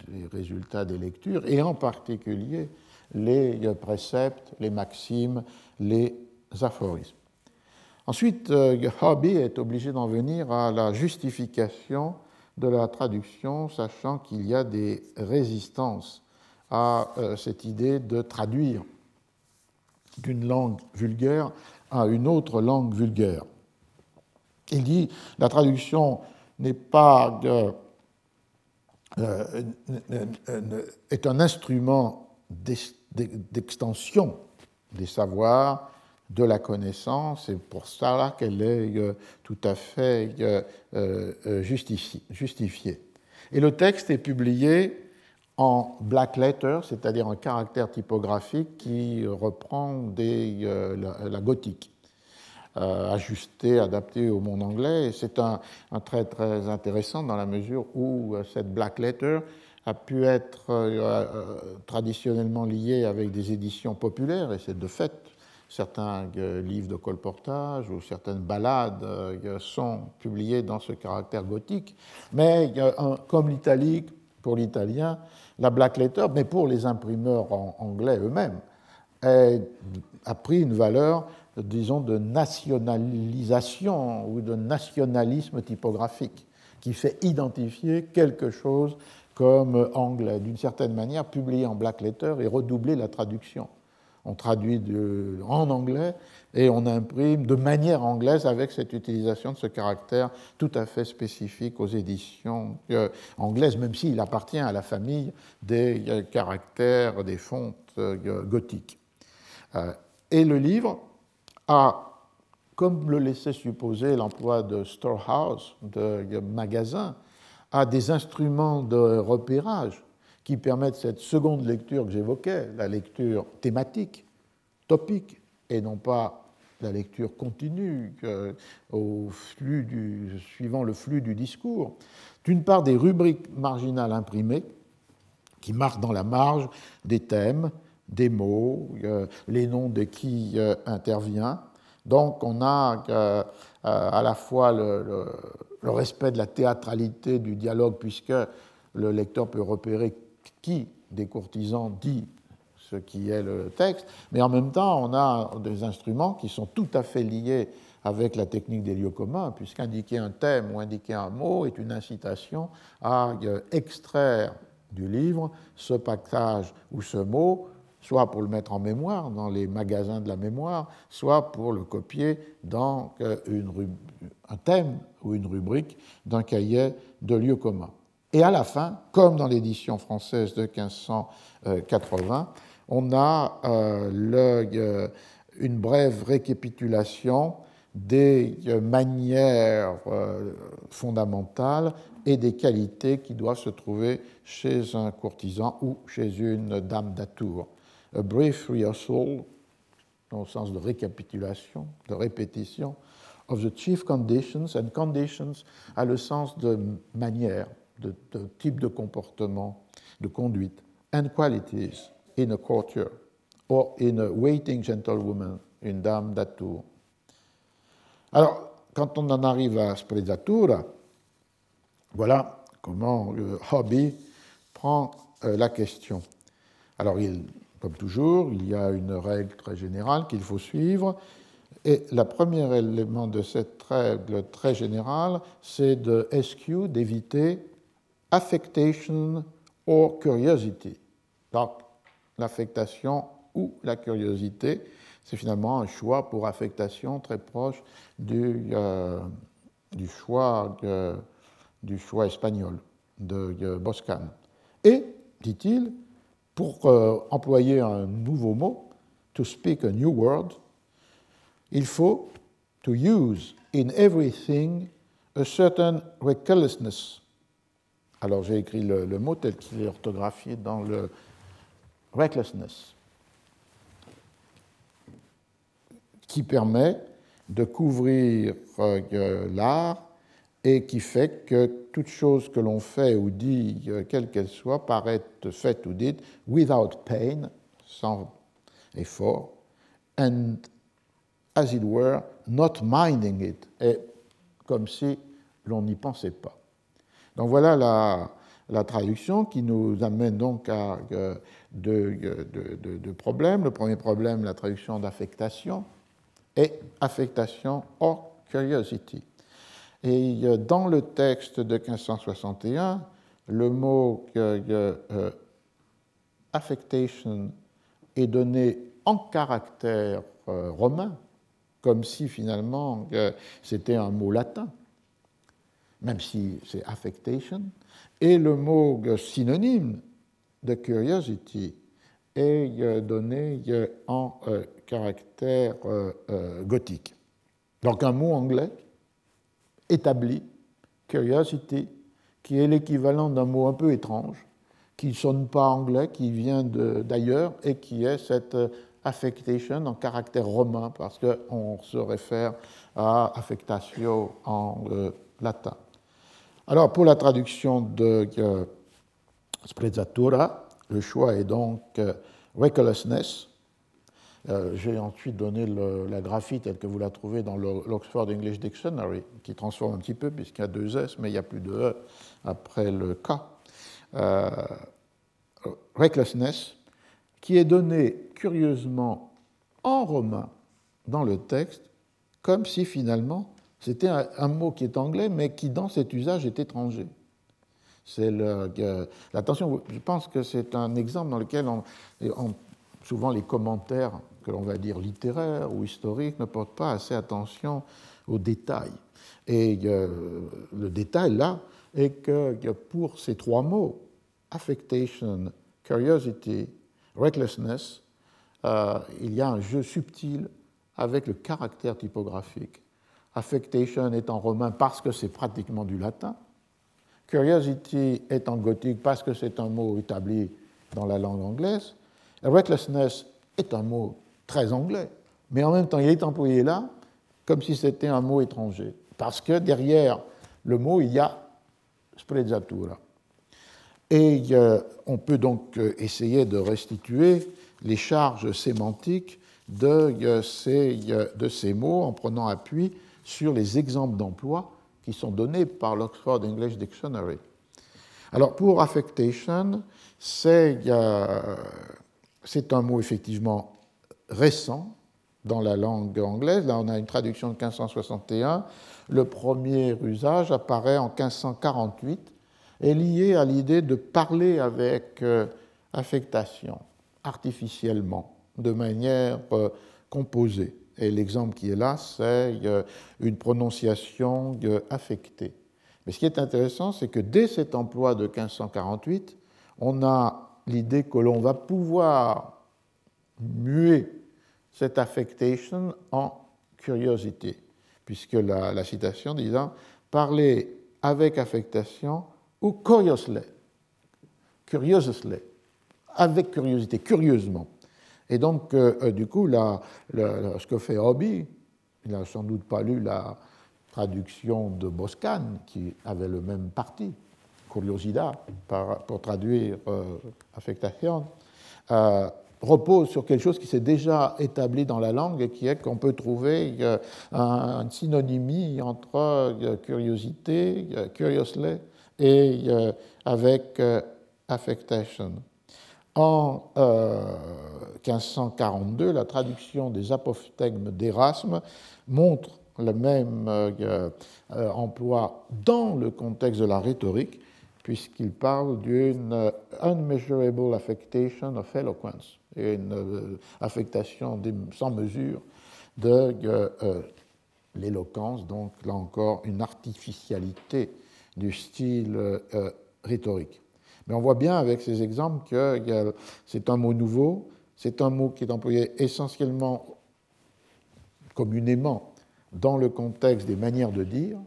des résultats des lectures, et en particulier les préceptes, les maximes, les aphorismes. Ensuite, euh, Hobby est obligé d'en venir à la justification de la traduction, sachant qu'il y a des résistances à euh, cette idée de traduire d'une langue vulgaire à une autre langue vulgaire. Il dit la traduction n'est pas euh, est un instrument d'extension des savoirs de la connaissance, et pour cela qu'elle est euh, tout à fait euh, euh, justifiée. Et le texte est publié en black letter, c'est-à-dire en caractère typographique qui reprend la, gothique, ajusté, adapté au monde anglais. C'est un, un, trait très intéressant dans la mesure où cette black letter a pu être traditionnellement liée avec des éditions populaires, et c'est de fait certains euh, livres de colportage ou certaines ballades euh, sont publiés dans ce caractère gothique, mais comme l'italique pour l'italien, la black letter, mais pour les imprimeurs anglais eux-mêmes, a pris une valeur, disons, de nationalisation ou de nationalisme typographique. qui fait identifier quelque chose comme anglais, d'une certaine manière, publier en black letter et redoubler la traduction. On traduit en anglais et on imprime de manière anglaise avec cette utilisation de ce caractère tout à fait spécifique aux éditions euh, anglaises, même s'il appartient à la famille des euh, caractères, des fontes euh, gothiques. et le livre a, comme le laissait supposer l'emploi de storehouse, de magasin, a des instruments de repérage qui permettent cette seconde lecture que j'évoquais, la lecture thématique, topique, et non pas la lecture continue au flux du, suivant le flux du discours. D'une part, des rubriques marginales imprimées qui marquent dans la marge des thèmes, des mots, euh, les noms de qui euh, intervient. Donc on a euh, à la fois le, le, respect de la théâtralité du dialogue, puisque le lecteur peut repérer qui des courtisans dit ce qui est le texte, mais en même temps, on a des instruments qui sont tout à fait liés avec la technique des lieux communs, puisqu'indiquer un thème ou indiquer un mot est une incitation à euh, extraire du livre ce passage ou ce mot, soit pour le mettre en mémoire dans les magasins de la mémoire, soit pour le copier dans euh, un thème ou une rubrique d'un cahier de lieux communs. Et à la fin, comme dans l'édition française de 1580, on a euh, euh, une brève récapitulation des euh, manières fondamentales et des qualités qui doivent se trouver chez un courtisan ou chez une dame d'atour. A brief rehearsal, dans le sens de récapitulation, de répétition, of the chief conditions, and conditions a le sens de manière, de, type de comportement, de conduite, and qualities, in a courtier or in a waiting gentlewoman, une dame d'atour. Alors, quand on en arrive à sprezzatura, voilà comment le hobby prend euh, la question. Alors, comme toujours, il y a une règle très générale qu'il faut suivre. Et le premier élément de cette règle très générale, c'est de SQ, d'éviter affectation or curiosity. Donc, l'affectation ou la curiosité. C'est finalement un choix pour affectation très proche du, euh, choix, du choix espagnol de Boscan. Et, dit-il, pour euh, employer un nouveau mot, to speak a new word, il faut to use in everything a certain recklessness. Alors j'ai écrit le, mot tel qu'il est orthographié dans le recklessness, qui permet de couvrir euh, l'art et qui fait que toute chose que l'on fait ou dit, euh, quelle qu'elle soit, paraît faite ou dite without pain, sans effort, and as it were, not minding it, et comme si l'on n'y pensait pas. Donc voilà la, traduction qui nous amène donc à euh, deux, problèmes. Le premier problème, la traduction d'affectation et affectation or curiosity. Et euh, dans le texte de 1561, le mot euh, affectation est donné en caractère romain, comme si finalement c'était un mot latin, même si c'est affectation, et le mot synonyme de curiosity est euh, donné euh, en euh, caractère gothique. Donc un mot anglais établi, curiosity, qui est l'équivalent d'un mot un peu étrange, qui ne sonne pas anglais, qui vient d'ailleurs, et qui est cette affectation en caractère romain, parce qu'on se réfère à affectatio en latin. Alors, pour la traduction de euh, sprezzatura, le choix est donc euh, recklessness. Euh, j'ai ensuite donné la graphie telle que vous la trouvez dans l'Oxford English Dictionary, qui transforme un petit peu puisqu'il y a deux S, mais il n'y a plus de E après le K. recklessness, qui est donné curieusement en romain dans le texte, comme si finalement C'était un, mot qui est anglais, mais qui, dans cet usage, est étranger. C'est l'attention. Je pense que c'est un exemple dans lequel souvent les commentaires que l'on va dire littéraires ou historiques ne portent pas assez attention aux détails. Et euh, le détail là est que pour ces trois mots, affectation, curiosity, recklessness, euh, il y a un jeu subtil avec le caractère typographique. Affectation est en romain parce que c'est pratiquement du latin. Curiosity est en gothique parce que c'est un mot établi dans la langue anglaise. recklessness est un mot très anglais, mais en même temps, il est employé là comme si c'était un mot étranger, parce que derrière le mot, il y a sprezzatura. Et euh, on peut donc euh, essayer de restituer les charges sémantiques de, euh, ces, de ces mots en prenant appui sur les exemples d'emploi qui sont donnés par l'Oxford English Dictionary. Alors pour affectation, c'est un mot effectivement récent dans la langue anglaise. Là, on a une traduction de 1561. Le premier usage apparaît en 1548 est lié à l'idée de parler avec euh, affectation, artificiellement, de manière euh, composée. Et l'exemple qui est là, c'est euh, une prononciation affectée. Mais ce qui est intéressant, c'est que dès cet emploi de 1548, on a l'idée que l'on va pouvoir muer cette affectation en curiosité, puisque la, la citation disant parler avec affectation ou curiously, curiously, avec curiosité, curieusement. Et donc, euh, euh, du coup, ce que fait Hobby, il n'a sans doute pas lu la traduction de Boscan, qui avait le même parti, curiosidad, pour traduire euh, affectation, repose sur quelque chose qui s'est déjà établi dans la langue et qui est qu'on peut trouver une synonymie entre curiosité, curiously, et avec affectation. En 1542, euh, la traduction des apophthegmes d'Erasme montre le même emploi dans le contexte de la rhétorique, puisqu'il parle d'une unmeasurable affectation of eloquence, une affectation sans mesure de l'éloquence, donc là encore une artificialité du style euh, rhétorique. Mais on voit bien avec ces exemples que c'est un mot nouveau, c'est un mot qui est employé essentiellement communément dans le contexte des manières de dire,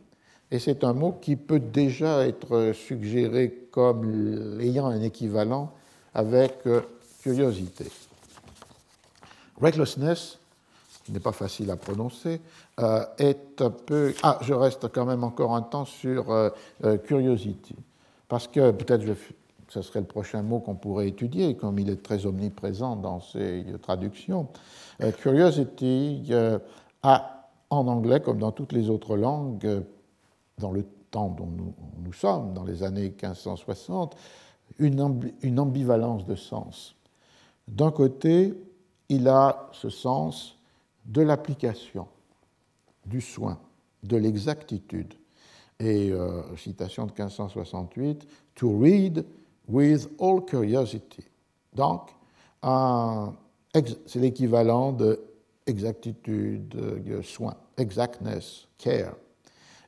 et c'est un mot qui peut déjà être suggéré comme ayant un équivalent avec euh, curiosité. Recklessness n'est pas facile à prononcer, euh, est un peu... Ah, je reste quand même encore un temps sur euh, euh, curiosity, parce que peut-être ce serait le prochain mot qu'on pourrait étudier, comme il est très omniprésent dans ces traductions. curiosity a, en anglais, comme dans toutes les autres langues, dans le temps dont nous, sommes, dans les années 1560, une, ambivalence de sens. D'un côté, il a ce sens de l'application, du soin, de l'exactitude. Et euh, citation de 1568, to read with all curiosity. Donc, c'est l'équivalent de exactitude, de soin, exactness, care.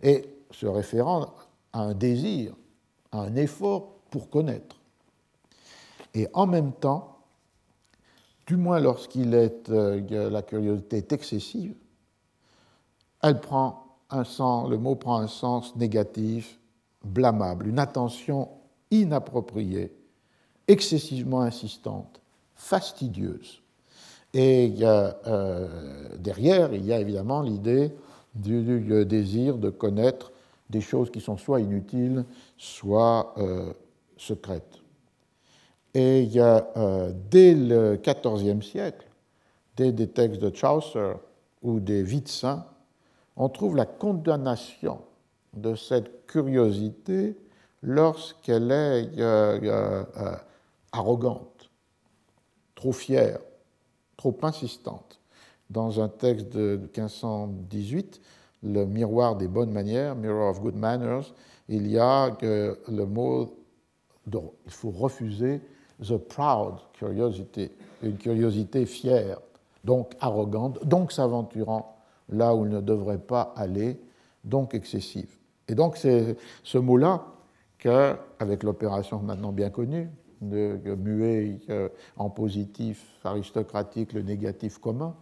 Et se référant à un désir, à un effort pour connaître. Et en même temps, du moins lorsqu'il est, euh, la curiosité est excessive, elle prend un sens, le mot prend un sens négatif, blâmable, une attention inappropriée, excessivement insistante, fastidieuse. Et euh, derrière, il y a évidemment l'idée du, désir de connaître des choses qui sont soit inutiles, soit euh, secrètes. Et euh, dès le XIVe siècle, dès des textes de Chaucer ou des Vies saints, on trouve la condamnation de cette curiosité lorsqu'elle est euh, euh, arrogante, trop fière, trop insistante. Dans un texte de 1518, le miroir des bonnes manières, Mirror of Good Manners, il y a le mot, il faut refuser the proud curiosity, une curiosité fière, donc arrogante, donc s'aventurant là où il ne devrait pas aller, donc excessive. Et donc ce mot-là qu'avec l'opération maintenant bien connue, de muer euh, en positif aristocratique le négatif commun,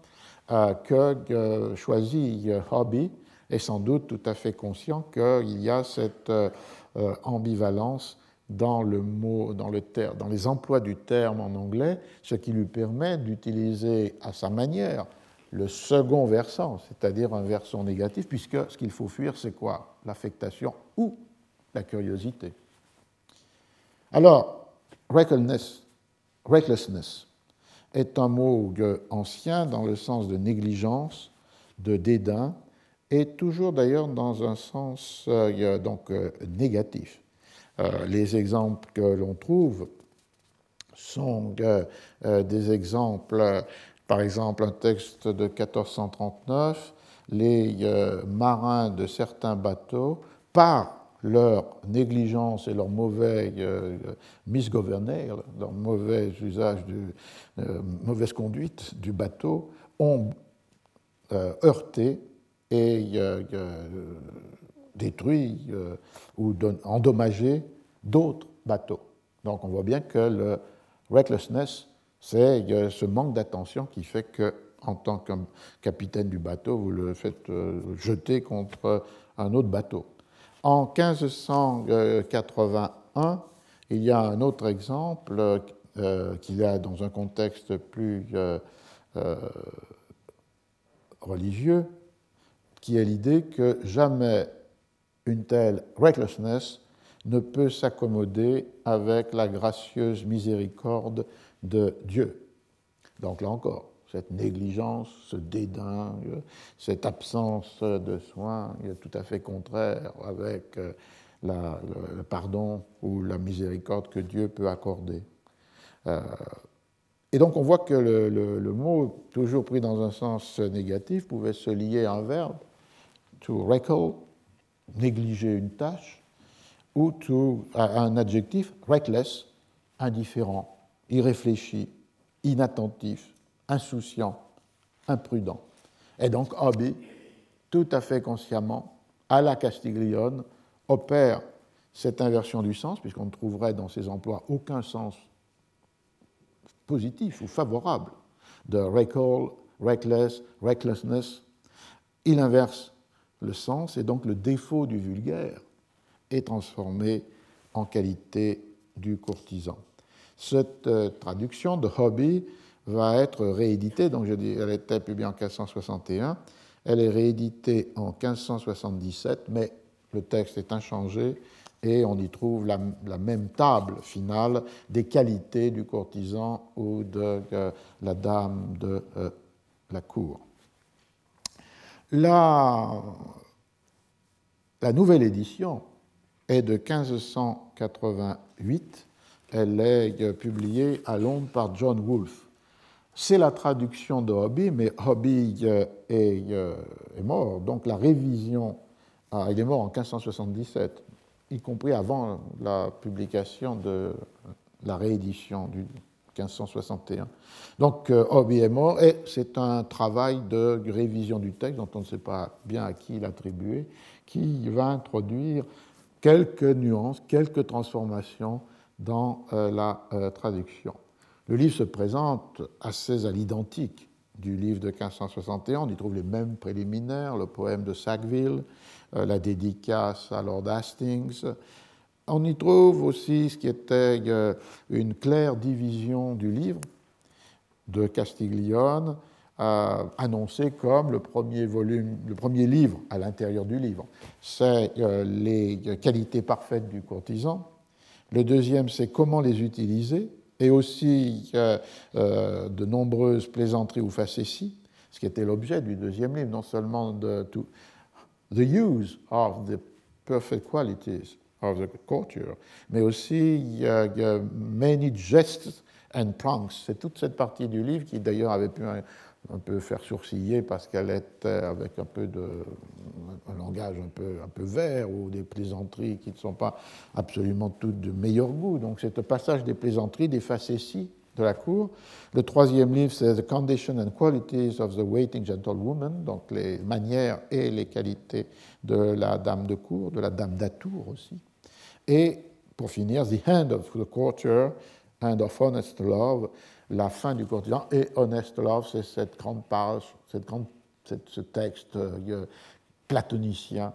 euh, que euh, choisit Hobby est sans doute tout à fait conscient qu'il y a cette ambivalence dans le mot, dans, le terme, dans les emplois du terme en anglais, ce qui lui permet d'utiliser à sa manière le second versant, c'est-à-dire un versant négatif, puisque ce qu'il faut fuir, c'est quoi? L'affectation ou la curiosité. Alors, recklessness, est un mot ancien dans le sens de négligence, de dédain, et toujours d'ailleurs dans un sens euh, donc, euh, négatif. Euh, les exemples que l'on trouve sont des exemples, par exemple un texte de 1439, les marins de certains bateaux, par leur négligence et leur mauvais misgouverner, leur mauvais usage, de, mauvaise conduite du bateau, ont heurté et détruit ou endommagé d'autres bateaux. Donc on voit bien que le recklessness, c'est ce manque d'attention qui fait que, en tant que capitaine du bateau, vous le faites euh, jeter contre un autre bateau. En 1581, il y a un autre exemple euh, qui est dans un contexte plus euh, religieux, qui est l'idée que jamais une telle recklessness ne peut s'accommoder avec la gracieuse miséricorde de Dieu. Donc là encore, cette négligence, ce dédain, cette absence de soins tout à fait contraire avec euh, le pardon ou la miséricorde que Dieu peut accorder. Euh, et donc on voit que le, mot, toujours pris dans un sens négatif, pouvait se lier à un verbe, to reckle, négliger une tâche, ou tout, un adjectif reckless, indifférent, irréfléchi, inattentif, insouciant, imprudent. Et donc Hobby, tout à fait consciemment, à la Castiglione, opère cette inversion du sens, puisqu'on ne trouverait dans ses emplois aucun sens positif ou favorable de recall, reckless, recklessness. Il inverse le sens et donc le défaut du vulgaire est transformé en qualité du courtisan. Cette euh, traduction de Hobby va être rééditée, donc je dis, elle était publiée en 1561, elle est rééditée en 1577, mais le texte est inchangé et on y trouve la, même table finale des qualités du courtisan ou de euh, la dame de euh, la cour. La, la nouvelle édition est de 1588. Elle est publiée à Londres par John Wolfe. C'est la traduction de Hobby, mais Hobby euh, euh, est, mort. Donc la révision, ah, il est mort en 1577, y compris avant la publication de la réédition du 1561. Donc euh, Hobby est mort et c'est un travail de révision du texte dont on ne sait pas bien à qui l'attribuer, qui va introduire quelques nuances, quelques transformations dans la traduction. Le livre se présente assez à l'identique du livre de 1561. On y trouve les mêmes préliminaires, le poème de Sackville, la dédicace à Lord Hastings, on y trouve aussi ce qui était euh, une claire division du livre de Castiglione, euh, annoncé comme le premier volume, le premier livre à l'intérieur du livre. C'est euh, les qualités parfaites du courtisan. Le deuxième, c'est comment les utiliser, et aussi de nombreuses plaisanteries ou facéties, ce qui était l'objet du deuxième livre, non seulement de to, the use of the perfect qualities, of the courtier, mais aussi a, many jests and pranks. C'est toute cette partie du livre qui d'ailleurs avait pu un peu faire sourciller parce qu'elle est avec un peu de un langage un peu, un peu vert ou des plaisanteries qui ne sont pas absolument toutes de meilleur goût. Donc c'est un passage des plaisanteries, des facéties de la cour. Le troisième livre, c'est The Condition and Qualities of the Waiting Gentlewoman, donc les manières et les qualités de la dame de cour, de la dame d'atour aussi. Et pour finir, The Hand of the Courtier, Hand of Honest Love, la fin du courtisan. Et Honest Love, c'est cette grande page, cette grande, ce texte euh, platonicien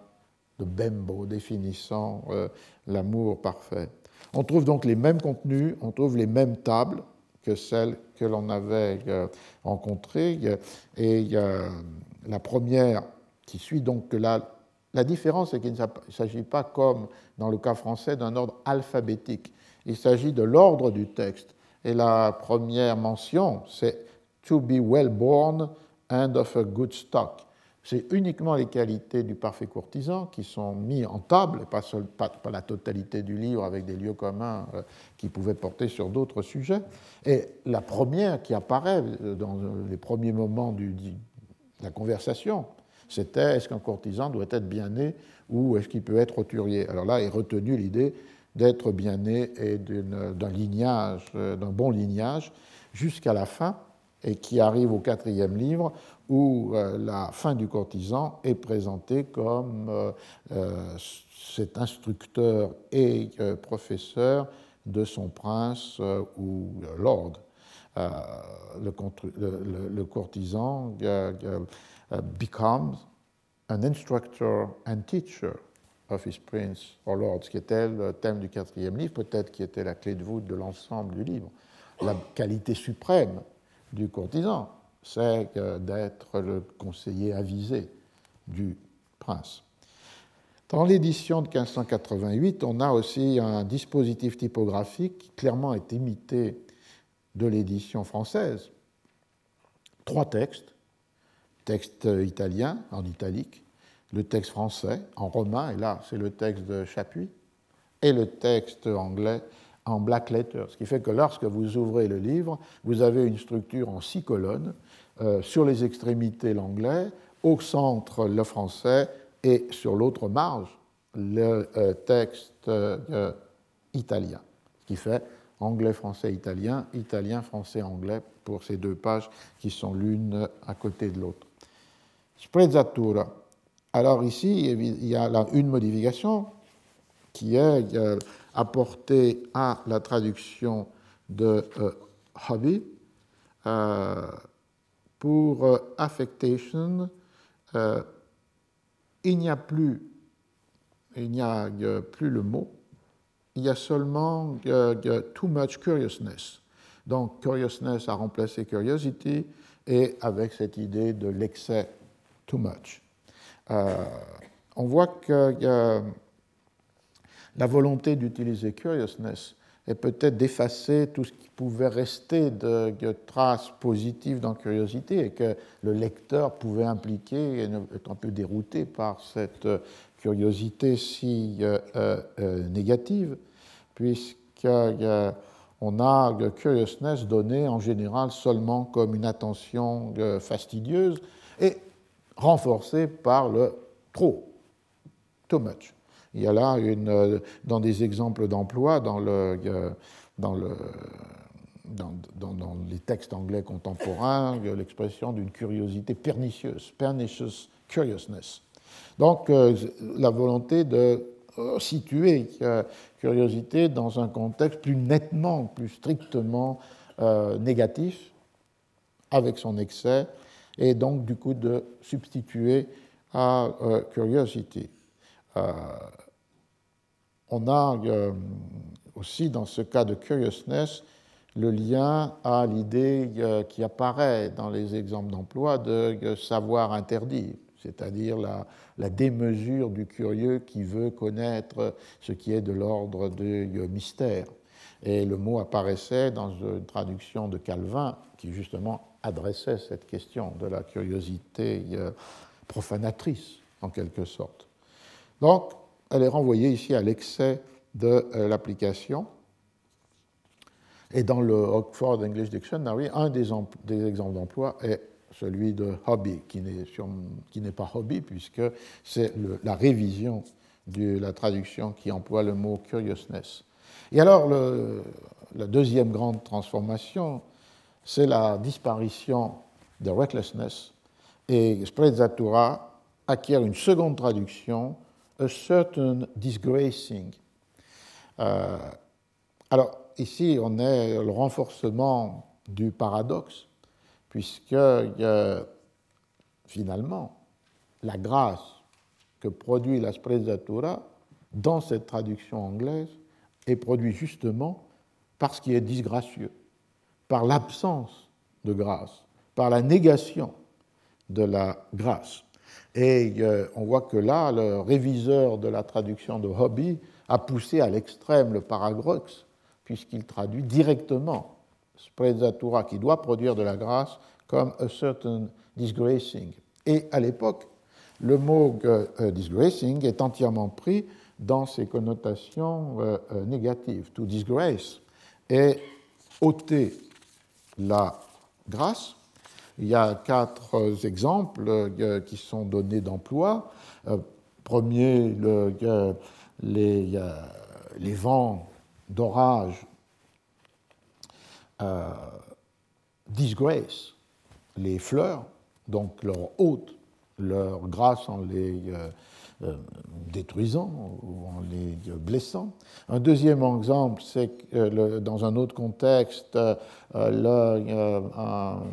de Bembo définissant euh, l'amour parfait. On trouve donc les mêmes contenus, on trouve les mêmes tables que celles que l'on avait euh, rencontrées. Et la première qui suit donc la, la différence, c'est qu'il ne s'agit pas, comme dans le cas français, d'un ordre alphabétique. Il s'agit de l'ordre du texte. Et la première mention, c'est to be well born and of a good stock. C'est uniquement les qualités du parfait courtisan qui sont mis en table, pas, la totalité du livre avec des lieux communs euh, qui pouvaient porter sur d'autres sujets. Et la première qui apparaît euh, dans les premiers moments de la conversation, c'était est-ce qu'un courtisan doit être bien né ou est-ce qu'il peut être roturier Alors là est retenue l'idée d'être bien né et euh, d'un bon lignage, jusqu'à la fin, et qui arrive au quatrième livre, où euh, la fin du courtisan est présentée comme euh, cet instructeur et professeur de son prince ou lord. Le, le, courtisan becomes an instructor and teacher of Prince or Lord, ce qui était le thème du quatrième livre, peut-être qui était la clé de voûte de l'ensemble du livre. La qualité suprême du courtisan, c'est d'être le conseiller avisé du prince. Dans l'édition de 1588, on a aussi un dispositif typographique qui clairement est imité de l'édition française. Trois textes, texte italien en italique, le texte français en romain, et là c'est le texte de Chapuis, et le texte anglais en black letter, ce qui fait que lorsque vous ouvrez le livre, vous avez une structure en six colonnes, euh, sur les extrémités l'anglais, au centre le français, et sur l'autre marge le euh, texte euh, italien, ce qui fait anglais, français, italien, italien, français, anglais pour ces deux pages qui sont l'une à côté de l'autre. Sprezzatura, alors ici, il y a une modification qui est euh, apportée à la traduction de euh, Hobby euh, pour affectation. il n'y a plus, il n'y a plus le mot. Il y a seulement too much curiousness. Donc curiousness a remplacé curiosity et avec cette idée de l'excès too much. Euh, on voit que la volonté d'utiliser curiousness est peut-être d'effacer tout ce qui pouvait rester de, traces positives dans curiosité et que le lecteur pouvait impliquer et être un peu dérouté par cette curiosité si euh, euh, négative, puisqu'on a curiousness donné en général seulement comme une attention fastidieuse et renforcé par le trop, too much. Il y a là, une, euh, dans des exemples d'emploi, dans, le, euh, dans, le, dans, les textes anglais contemporains, l'expression d'une curiosité pernicieuse, pernicious curiousness. Donc, euh, la volonté de situer curiosité dans un contexte plus nettement, plus strictement négatif, avec son excès, et donc du coup de substituer à euh, curiosity. Euh, on a euh, aussi dans ce cas de curiousness le lien à l'idée qui apparaît dans les exemples d'emploi de savoir interdit, c'est-à-dire la, la, démesure du curieux qui veut connaître ce qui est de l'ordre du mystère. Et le mot apparaissait dans une traduction de Calvin qui justement adressait cette question de la curiosité euh, profanatrice, en quelque sorte. Donc, elle est renvoyée ici à l'excès de euh, l'application. Et dans le Oxford English Dictionary, un des, exemples d'emploi est celui de Hobby, qui n'est pas Hobby, puisque c'est la révision de la traduction qui emploie le mot curiousness. Et alors, la deuxième grande transformation, c'est la disparition de recklessness, et Sprezzatura acquiert une seconde traduction, a certain disgracing. Euh, alors, ici, on est le renforcement du paradoxe, puisque finalement, la grâce que produit la sprezzatura dans cette traduction anglaise est produite justement par ce qui est disgracieux, par l'absence de grâce, par la négation de la grâce. Et euh, on voit que là, le réviseur de la traduction de Hobby a poussé à l'extrême le paradoxe, puisqu'il traduit directement sprezzatura, qui doit produire de la grâce, comme a certain disgracing. Et à l'époque, le mot euh, disgracing est entièrement pris dans ses connotations euh, négatives. To disgrace est ôter la grâce il y a quatre exemples euh, qui sont donnés d'emploi. Euh, premier, les, les, vents d'orage euh, disgrace les fleurs, donc leur hôte, leur grâce en les euh, détruisant ou en les blessant. Un deuxième exemple, c'est euh, dans un autre contexte, euh, un,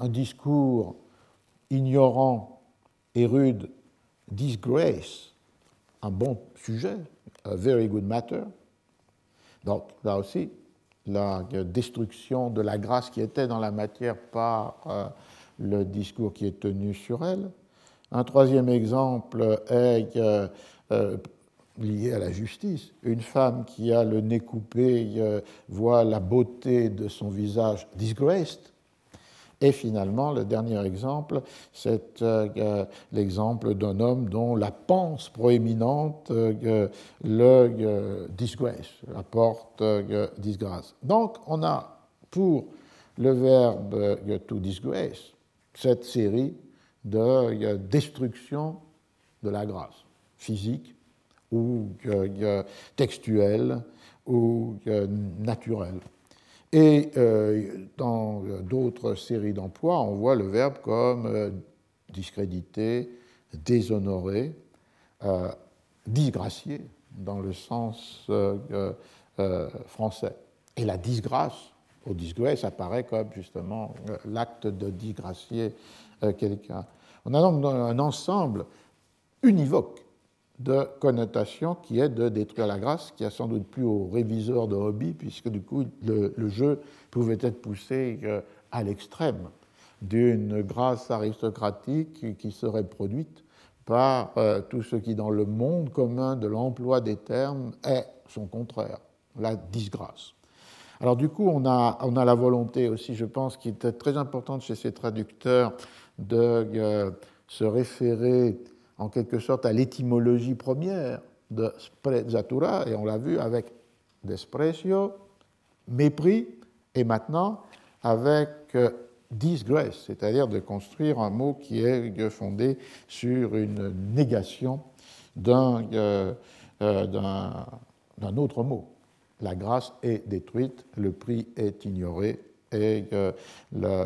un, discours ignorant et rude disgrace un bon sujet, a very good matter. Donc là aussi, la destruction de la grâce qui était dans la matière par le discours qui est tenu sur elle. Un troisième exemple est euh, lié à la justice. Une femme qui a le nez coupé euh, voit la beauté de son visage disgraced. Et finalement, le dernier exemple, c'est euh, l'exemple d'un homme dont la panse proéminente le disgrace, apporte disgrâce. Donc, on a pour le verbe to disgrace cette série de destruction de la grâce physique ou textuelle ou naturelle. Et euh, dans d'autres séries d'emplois, on voit le verbe comme euh, discréditer, déshonorer, euh, disgracier dans le sens français. Et la disgrâce, au disgrace, apparaît comme justement l'acte de disgracier quelqu'un. On a donc un ensemble univoque de connotations qui est de détruire la grâce, qui a sans doute plus au réviseur de hobby, puisque du coup le, jeu pouvait être poussé euh, à l'extrême d'une grâce aristocratique qui serait produite par euh, tout ce qui dans le monde commun de l'emploi des termes est son contraire, la disgrâce. Alors du coup, on a, on a la volonté aussi, je pense, qui était très importante chez ces traducteurs, de euh, se référer en quelque sorte à l'étymologie première de sprezzatura, et on l'a vu avec desprecio, mépris, et maintenant avec euh, disgrace, c'est-à-dire de construire un mot qui est fondé sur une négation d'un euh, autre mot. La grâce est détruite, le prix est ignoré, et la,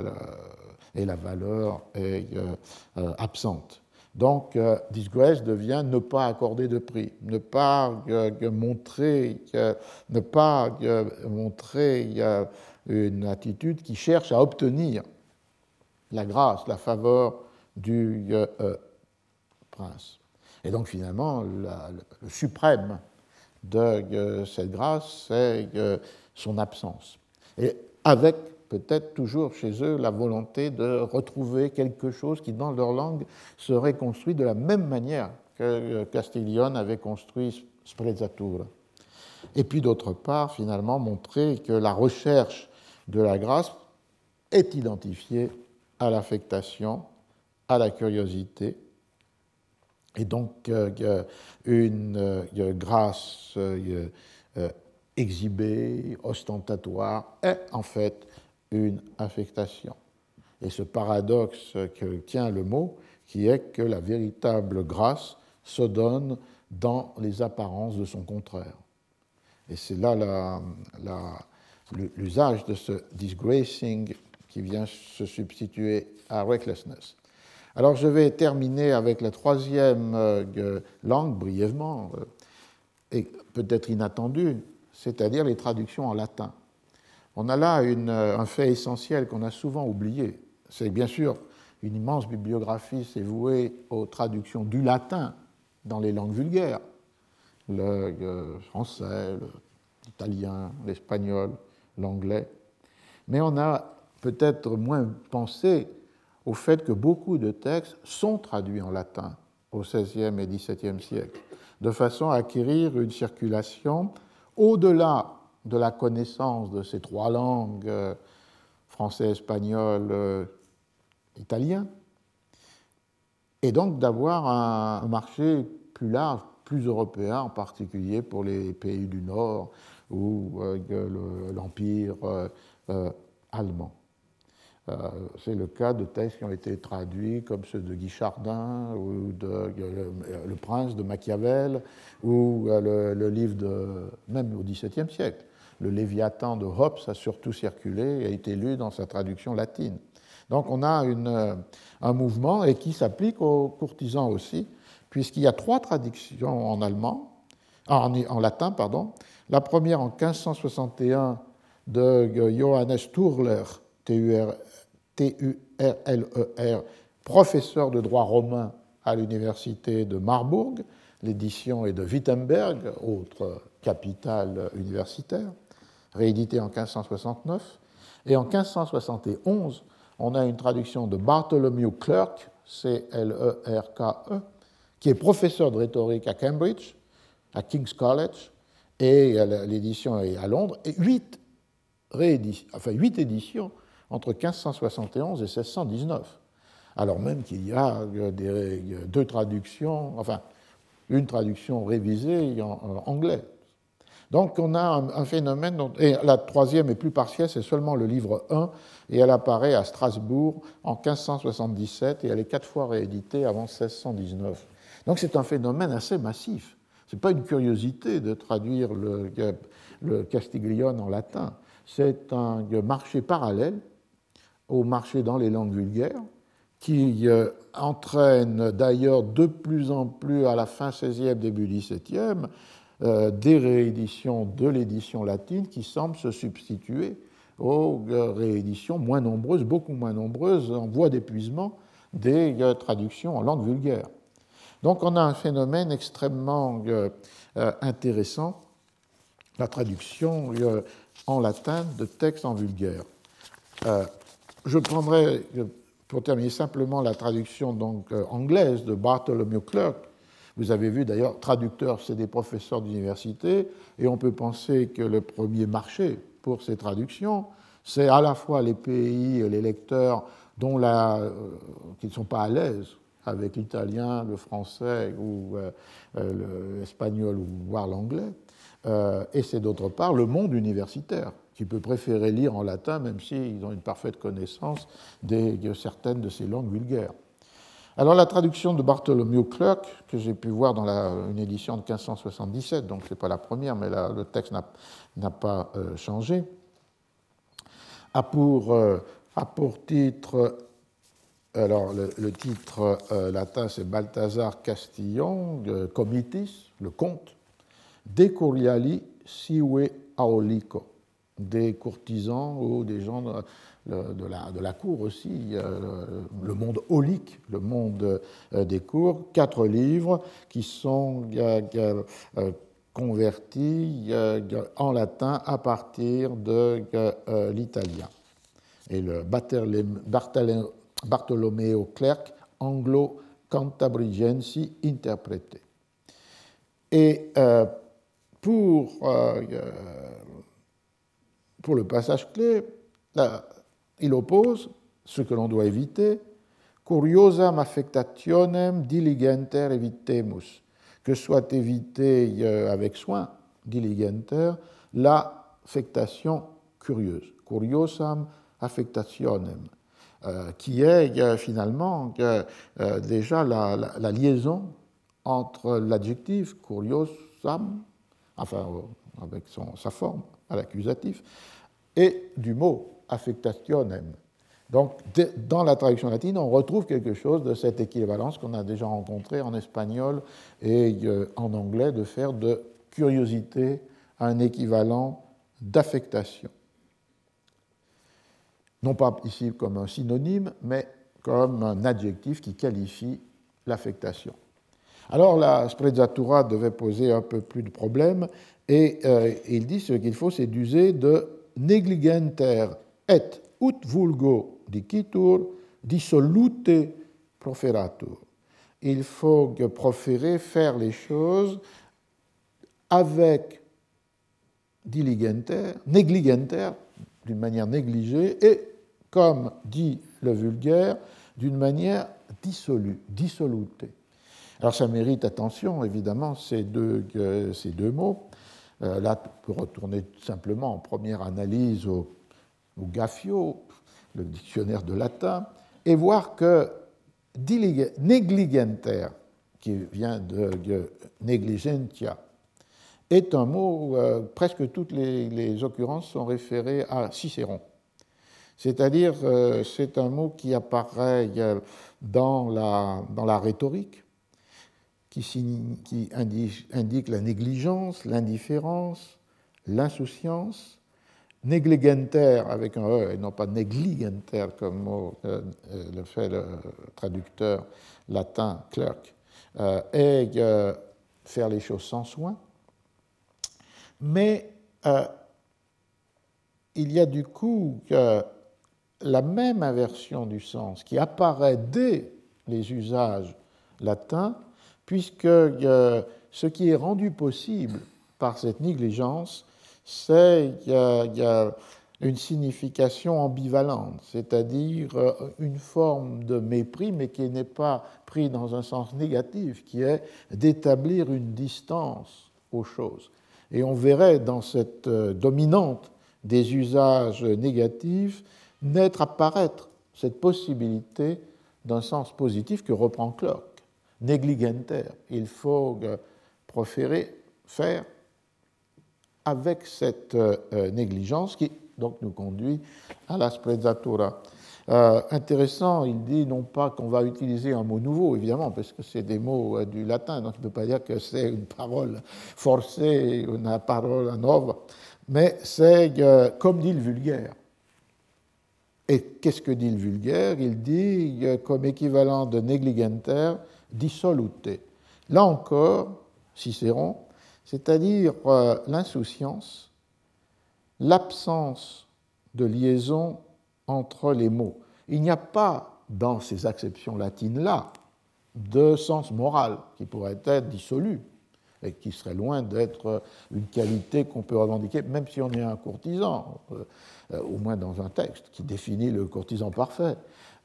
et la valeur est euh, euh, absente. Donc, euh, disgrace devient ne pas accorder de prix, ne pas montrer, ne pas montrer une attitude qui cherche à obtenir la grâce, la faveur du prince. Et donc, finalement, le suprême de cette grâce, c'est son absence. Et avec peut-être toujours chez eux la volonté de retrouver quelque chose qui, dans leur langue, serait construit de la même manière que Castiglione avait construit Sprezzatura. Et puis, d'autre part, finalement, montrer que la recherche de la grâce est identifiée à l'affectation, à la curiosité, et donc euh, une euh, grâce euh, exhibée, ostentatoire, est en fait une affectation. et ce paradoxe que tient le mot, qui est que la véritable grâce se donne dans les apparences de son contraire. Et c'est là l'usage de ce disgracing qui vient se substituer à recklessness. Alors je vais terminer avec la troisième euh, langue, brièvement, euh, et peut-être inattendue, c'est-à-dire les traductions en latin. On a là euh, un fait essentiel qu'on a souvent oublié. C'est bien sûr une immense bibliographie, c'est voué aux traductions du latin dans les langues vulgaires, le français, l'italien, l'espagnol, l'anglais. Mais on a peut-être moins pensé au fait que beaucoup de textes sont traduits en latin au XVIe et XVIIe siècle, de façon à acquérir une circulation au-delà de la connaissance de ces trois langues, euh, français, espagnol, euh, italien, et donc d'avoir un marché plus large, plus européen, en particulier pour les pays du Nord ou euh, l'Empire allemand. C'est le cas de textes qui ont été traduits comme ceux de Guy Chardin ou de Le Prince de Machiavel ou euh, le, livre de, même au XVIIe siècle. Le Léviathan de Hobbes a surtout circulé et a été lu dans sa traduction latine. Donc on a une, un mouvement et qui s'applique aux courtisans aussi, puisqu'il y a trois traductions en allemand, en, en latin, pardon. La première en 1561 de Johannes Turler, T-U-R T-U-R-L-E-R, e professeur de droit romain à l'université de Marbourg. L'édition est de Wittenberg, autre capitale universitaire, réédité en 1569. Et en 1571, on a une traduction de Bartholomew Clerk, C-L-E-R-K-E, e, qui est professeur de rhétorique à Cambridge, à King's College, et l'édition est à Londres, et huit, enfin, huit éditions entre 1571 et 1619, alors même qu'il y a deux traductions, enfin une traduction révisée en anglais. Donc on a un, phénomène, et la troisième est plus partielle, c'est seulement le livre 1, et elle apparaît à Strasbourg en 1577, et elle est quatre fois rééditée avant 1619. Donc c'est un phénomène assez massif. Ce n'est pas une curiosité de traduire le, le Castiglione en latin, c'est un marché parallèle au marché dans les langues vulgaires, qui euh, entraîne d'ailleurs de plus en plus à la fin 16e, début 17e, euh, des rééditions de l'édition latine qui semblent se substituer aux euh, rééditions moins nombreuses, beaucoup moins nombreuses, en voie d'épuisement des traductions en langue vulgaire. Donc on a un phénomène extrêmement intéressant, la traduction en latin de textes en vulgaire. Je prendrai, pour terminer simplement, la traduction donc, euh, anglaise de Bartholomew Clerk. Vous avez vu d'ailleurs, traducteurs, c'est des professeurs d'université, et on peut penser que le premier marché pour ces traductions, c'est à la fois les pays, les lecteurs dont la, euh, qui ne sont pas à l'aise avec l'italien, le français ou euh, l'espagnol ou voire l'anglais, et c'est d'autre part le monde universitaire qui peut préférer lire en latin, même s'ils ont une parfaite connaissance de certaines de ces langues vulgaires. Alors la traduction de Bartholomew Clerk, que j'ai pu voir dans une édition de 1577, donc ce n'est pas la première, mais le texte n'a pas euh, changé, a pour, euh, a pour titre, alors le, titre euh, latin c'est Balthazar Castillon, Comitis, le comte, De Curiali sive aolico des courtisans ou des gens de, la, de la, cour aussi, le monde holique, le monde euh, des cours, quatre livres qui sont euh, convertis en latin à partir de euh, l'italien. Et le Bartolomeo Clerc, anglo-cantabrigensi interprété. Et pour pour le passage clé, il oppose ce que l'on doit éviter, curiosam affectationem diligenter evitemus, que soit évité euh, avec soin, diligenter, l'affectation curieuse, curiosam affectationem. qui est finalement déjà la, liaison entre l'adjectif curiosam, enfin avec sa forme à l'accusatif, et du mot affectationem. Donc, dans la traduction latine, on retrouve quelque chose de cette équivalence qu'on a déjà rencontré en espagnol et euh, en anglais, de faire de curiosité un équivalent d'affectation. Non pas ici comme un synonyme, mais comme un adjectif qui qualifie l'affectation. Alors la sprezzatura devait poser un peu plus de problèmes et euh, il dit ce qu'il faut, c'est d'user de negligenter et ut vulgo dicitur dissolute proferatur. Il faut proférer, faire les choses avec diligenter, negligenter, d'une manière négligée, et, comme dit le vulgaire, d'une manière dissolue, dissolute. Alors ça mérite attention, évidemment, ces deux, euh, ces deux mots. Euh, là, on peut retourner simplement en première analyse au, au Gaffio, le dictionnaire de latin, et voir que negligenter, qui vient de negligentia, est un mot euh, presque toutes les, occurrences sont référées à Cicéron. C'est-à-dire, euh, c'est un mot qui apparaît euh, dans la, rhétorique, qui indique la négligence, l'indifférence, l'insouciance, Negligenter avec un E et non pas negligenter comme mot euh, euh, le fait le traducteur latin clerk, euh, et faire les choses sans soin. Mais il y a du coup la même inversion du sens qui apparaît dès les usages latins, puisque ce qui est rendu possible par cette négligence, c'est qu'il y, a une signification ambivalente, c'est-à-dire euh, une forme de mépris, mais qui n'est pas pris dans un sens négatif, qui est d'établir une distance aux choses. Et on verrait dans cette euh, dominante des usages négatifs naître, apparaître cette possibilité d'un sens positif que reprend Clark, négligenter. Il faut euh, proférer, faire avec cette euh, euh, négligence qui donc nous conduit à la sprezzatura. Euh, intéressant, il dit non pas qu'on va utiliser un mot nouveau, évidemment, parce que c'est des mots du latin, donc il ne peut pas dire que c'est une parole forcée, une parole nova, mais c'est comme dit le vulgaire. Et qu'est-ce que dit le vulgaire? Il dit comme équivalent de negligenter, dissolute. Là encore, Cicéron c'est-à-dire euh, l'insouciance, l'absence de liaison entre les mots. Il n'y a pas dans ces acceptions latines-là de sens moral qui pourrait être dissolu et qui serait loin d'être une qualité qu'on peut revendiquer, même si on est un courtisan, euh, au moins dans un texte qui définit le courtisan parfait.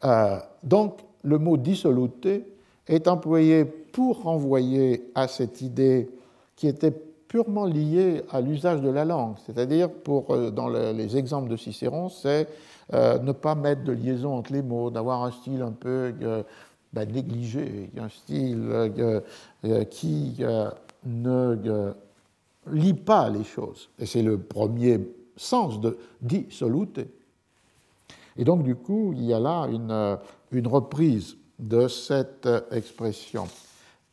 Euh, donc, le mot dissolute est employé pour renvoyer à cette idée qui était purement lié à l'usage de la langue. C'est-à-dire, pour, euh, dans les exemples de Cicéron, c'est euh, ne pas mettre de liaison entre les mots, d'avoir un style un peu euh, ben, négligé, un style qui ne lit pas les choses. Et c'est le premier sens de dissolute. Et donc, du coup, il y a là une reprise de cette expression.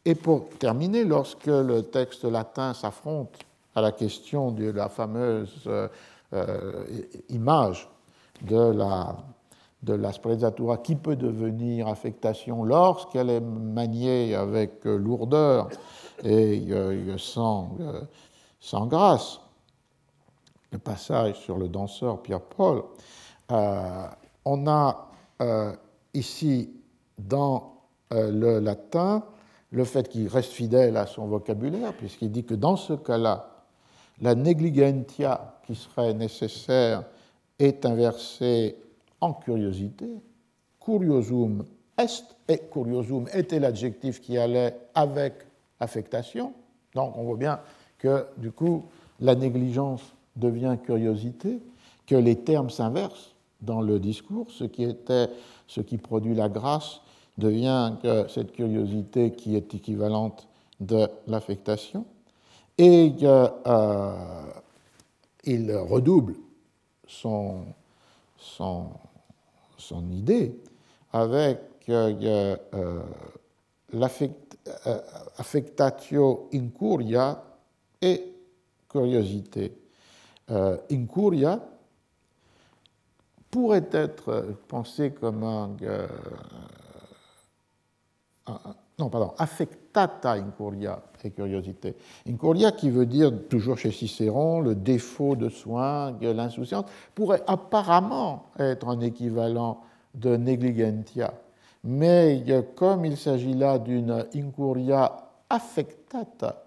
Et pour terminer, lorsque le texte latin s'affronte à la question de la fameuse euh, euh, image de la, de la sprezzatura qui peut devenir affectation lorsqu'elle est maniée avec lourdeur et sans, sans grâce, le passage sur le danseur Pierre-Paul, euh, on a ici dans le latin le fait qu'il reste fidèle à son vocabulaire, puisqu'il dit que dans ce cas-là, la negligentia qui serait nécessaire est inversée en curiosité. Curiosum est, et curiosum était l'adjectif qui allait avec affectation. Donc on voit bien que du coup, la négligence devient curiosité, que les termes s'inversent dans le discours. Ce qui était ce qui produit la grâce devient cette curiosité qui est équivalente de l'affectation. Et euh, il redouble son, idée avec euh, euh, l'affectatio incuria et curiosité. incuria pourrait être pensé comme un, non, pardon, affectata incuria et curiosité. Incuria qui veut dire, toujours chez Cicéron, le défaut de soin, l'insouciance, pourrait apparemment être un équivalent de negligentia. Mais comme il s'agit là d'une incuria affectata,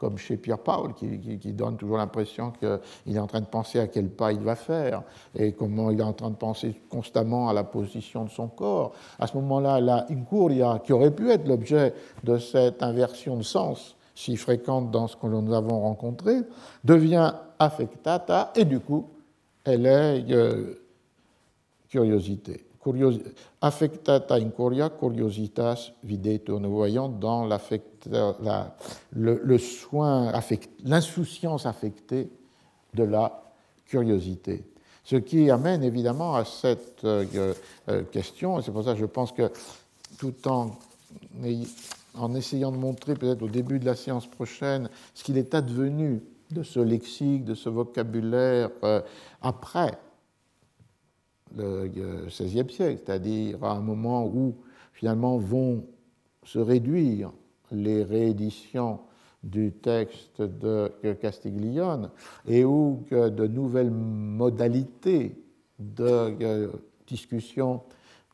comme chez Pierre-Paul, qui, donne toujours l'impression qu'il est en train de penser à quel pas il va faire et comment il est en train de penser constamment à la position de son corps. À ce moment-là, la incuria, qui aurait pu être l'objet de cette inversion de sens si fréquente dans ce que nous avons rencontré, devient affectata et du coup, elle est euh, curiosité affectata incuria curiositas videtur. Nous voyons dans la, le, soin, l'insouciance affectée de la curiosité. Ce qui amène évidemment à cette euh, euh, question, et c'est pour ça que je pense que tout en, en essayant de montrer peut-être au début de la séance prochaine ce qu'il est advenu de ce lexique, de ce vocabulaire euh, après le XVIe siècle, c'est-à-dire à un moment où finalement vont se réduire les rééditions du texte de Castiglione et où de nouvelles modalités de discussion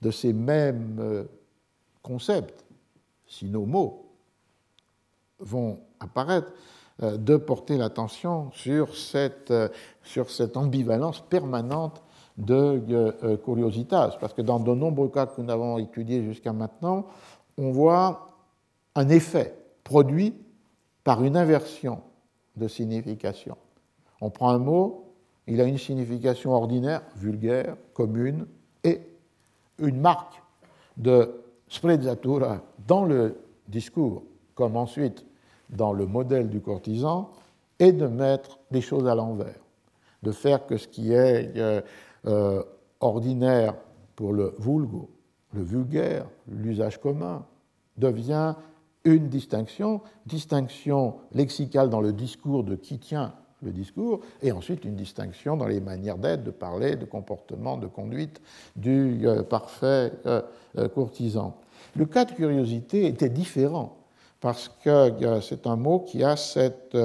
de ces mêmes concepts, si nos mots, vont apparaître, euh, de porter l'attention sur cette, sur cette ambivalence permanente de euh, curiositas, parce que dans de nombreux cas que nous avons étudiés jusqu'à maintenant, on voit un effet produit par une inversion de signification. On prend un mot, il a une signification ordinaire, vulgaire, commune, et une marque de sprezzatura dans le discours, comme ensuite dans le modèle du courtisan, est de mettre les choses à l'envers, de faire que ce qui est euh, euh, ordinaire pour le vulgo, le vulgaire, l'usage commun, devient une distinction, distinction lexicale dans le discours de qui tient le discours, et ensuite une distinction dans les manières d'être, de parler, de comportement, de conduite du euh, parfait euh, courtisan. Le cas de curiosité était différent, parce que c'est un mot qui a cette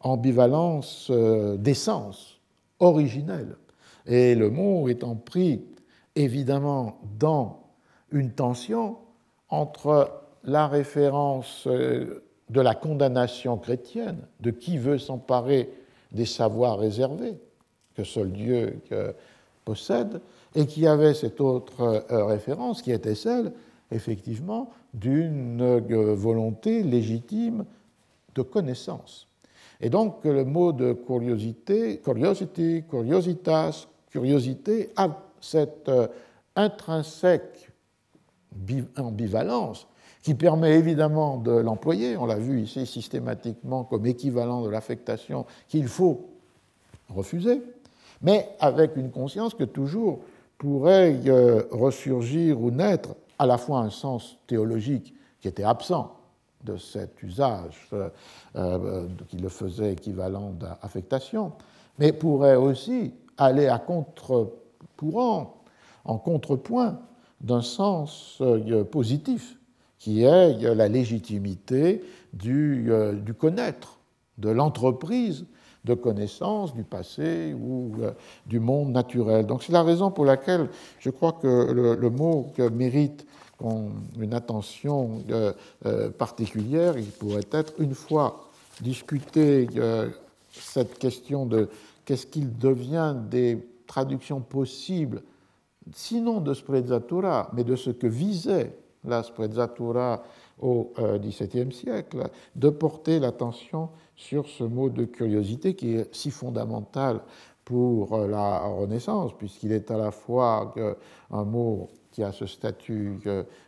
ambivalence d'essence originelle et le mot étant pris évidemment dans une tension entre la référence euh, de la condamnation chrétienne, de qui veut s'emparer des savoirs réservés que seul Dieu possède, et qui avait cette autre euh, référence qui était celle, effectivement, d'une euh, volonté légitime de connaissance. Et donc le mot de curiosité, curiosity, curiositas, curiosité a cette intrinsèque ambivalence qui permet évidemment de l'employer, on l'a vu ici systématiquement comme équivalent de l'affectation qu'il faut refuser, mais avec une conscience que toujours pourrait euh, ressurgir ou naître à la fois un sens théologique qui était absent de cet usage euh, qui le faisait équivalent d'affectation, mais pourrait aussi aller à contre-courant, en contrepoint d'un sens euh, positif, qui est euh, la légitimité du, euh, du connaître, de l'entreprise de connaissance du passé ou du monde naturel. Donc c'est la raison pour laquelle je crois que le, mot mérite une attention particulière. Il pourrait être, une fois discuté cette question de qu'est-ce qu'il devient des traductions possibles, sinon de sprezzatura, mais de ce que visait la sprezzatura au euh, XVIIe siècle, de porter l'attention sur ce mot de curiosité qui est si fondamental pour la Renaissance, puisqu'il est à la fois un mot qui a ce statut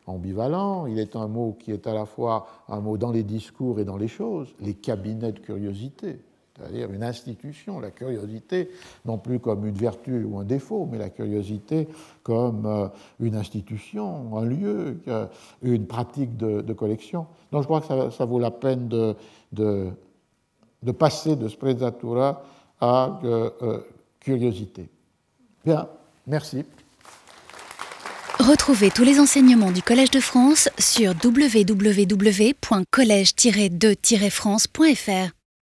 ambivalent, il est un mot qui est à la fois un mot dans les discours et dans les choses, les cabinets de curiosité, c'est-à-dire une institution, la curiosité, non plus comme une vertu ou un défaut, mais la curiosité comme euh, une institution, un lieu, euh, une pratique de, collection. Donc je crois que ça, vaut la peine de, passer de sprezzatura à euh, curiosité. Bien, merci. Retrouvez tous les enseignements du Collège de France sur www.collège-2-france.fr.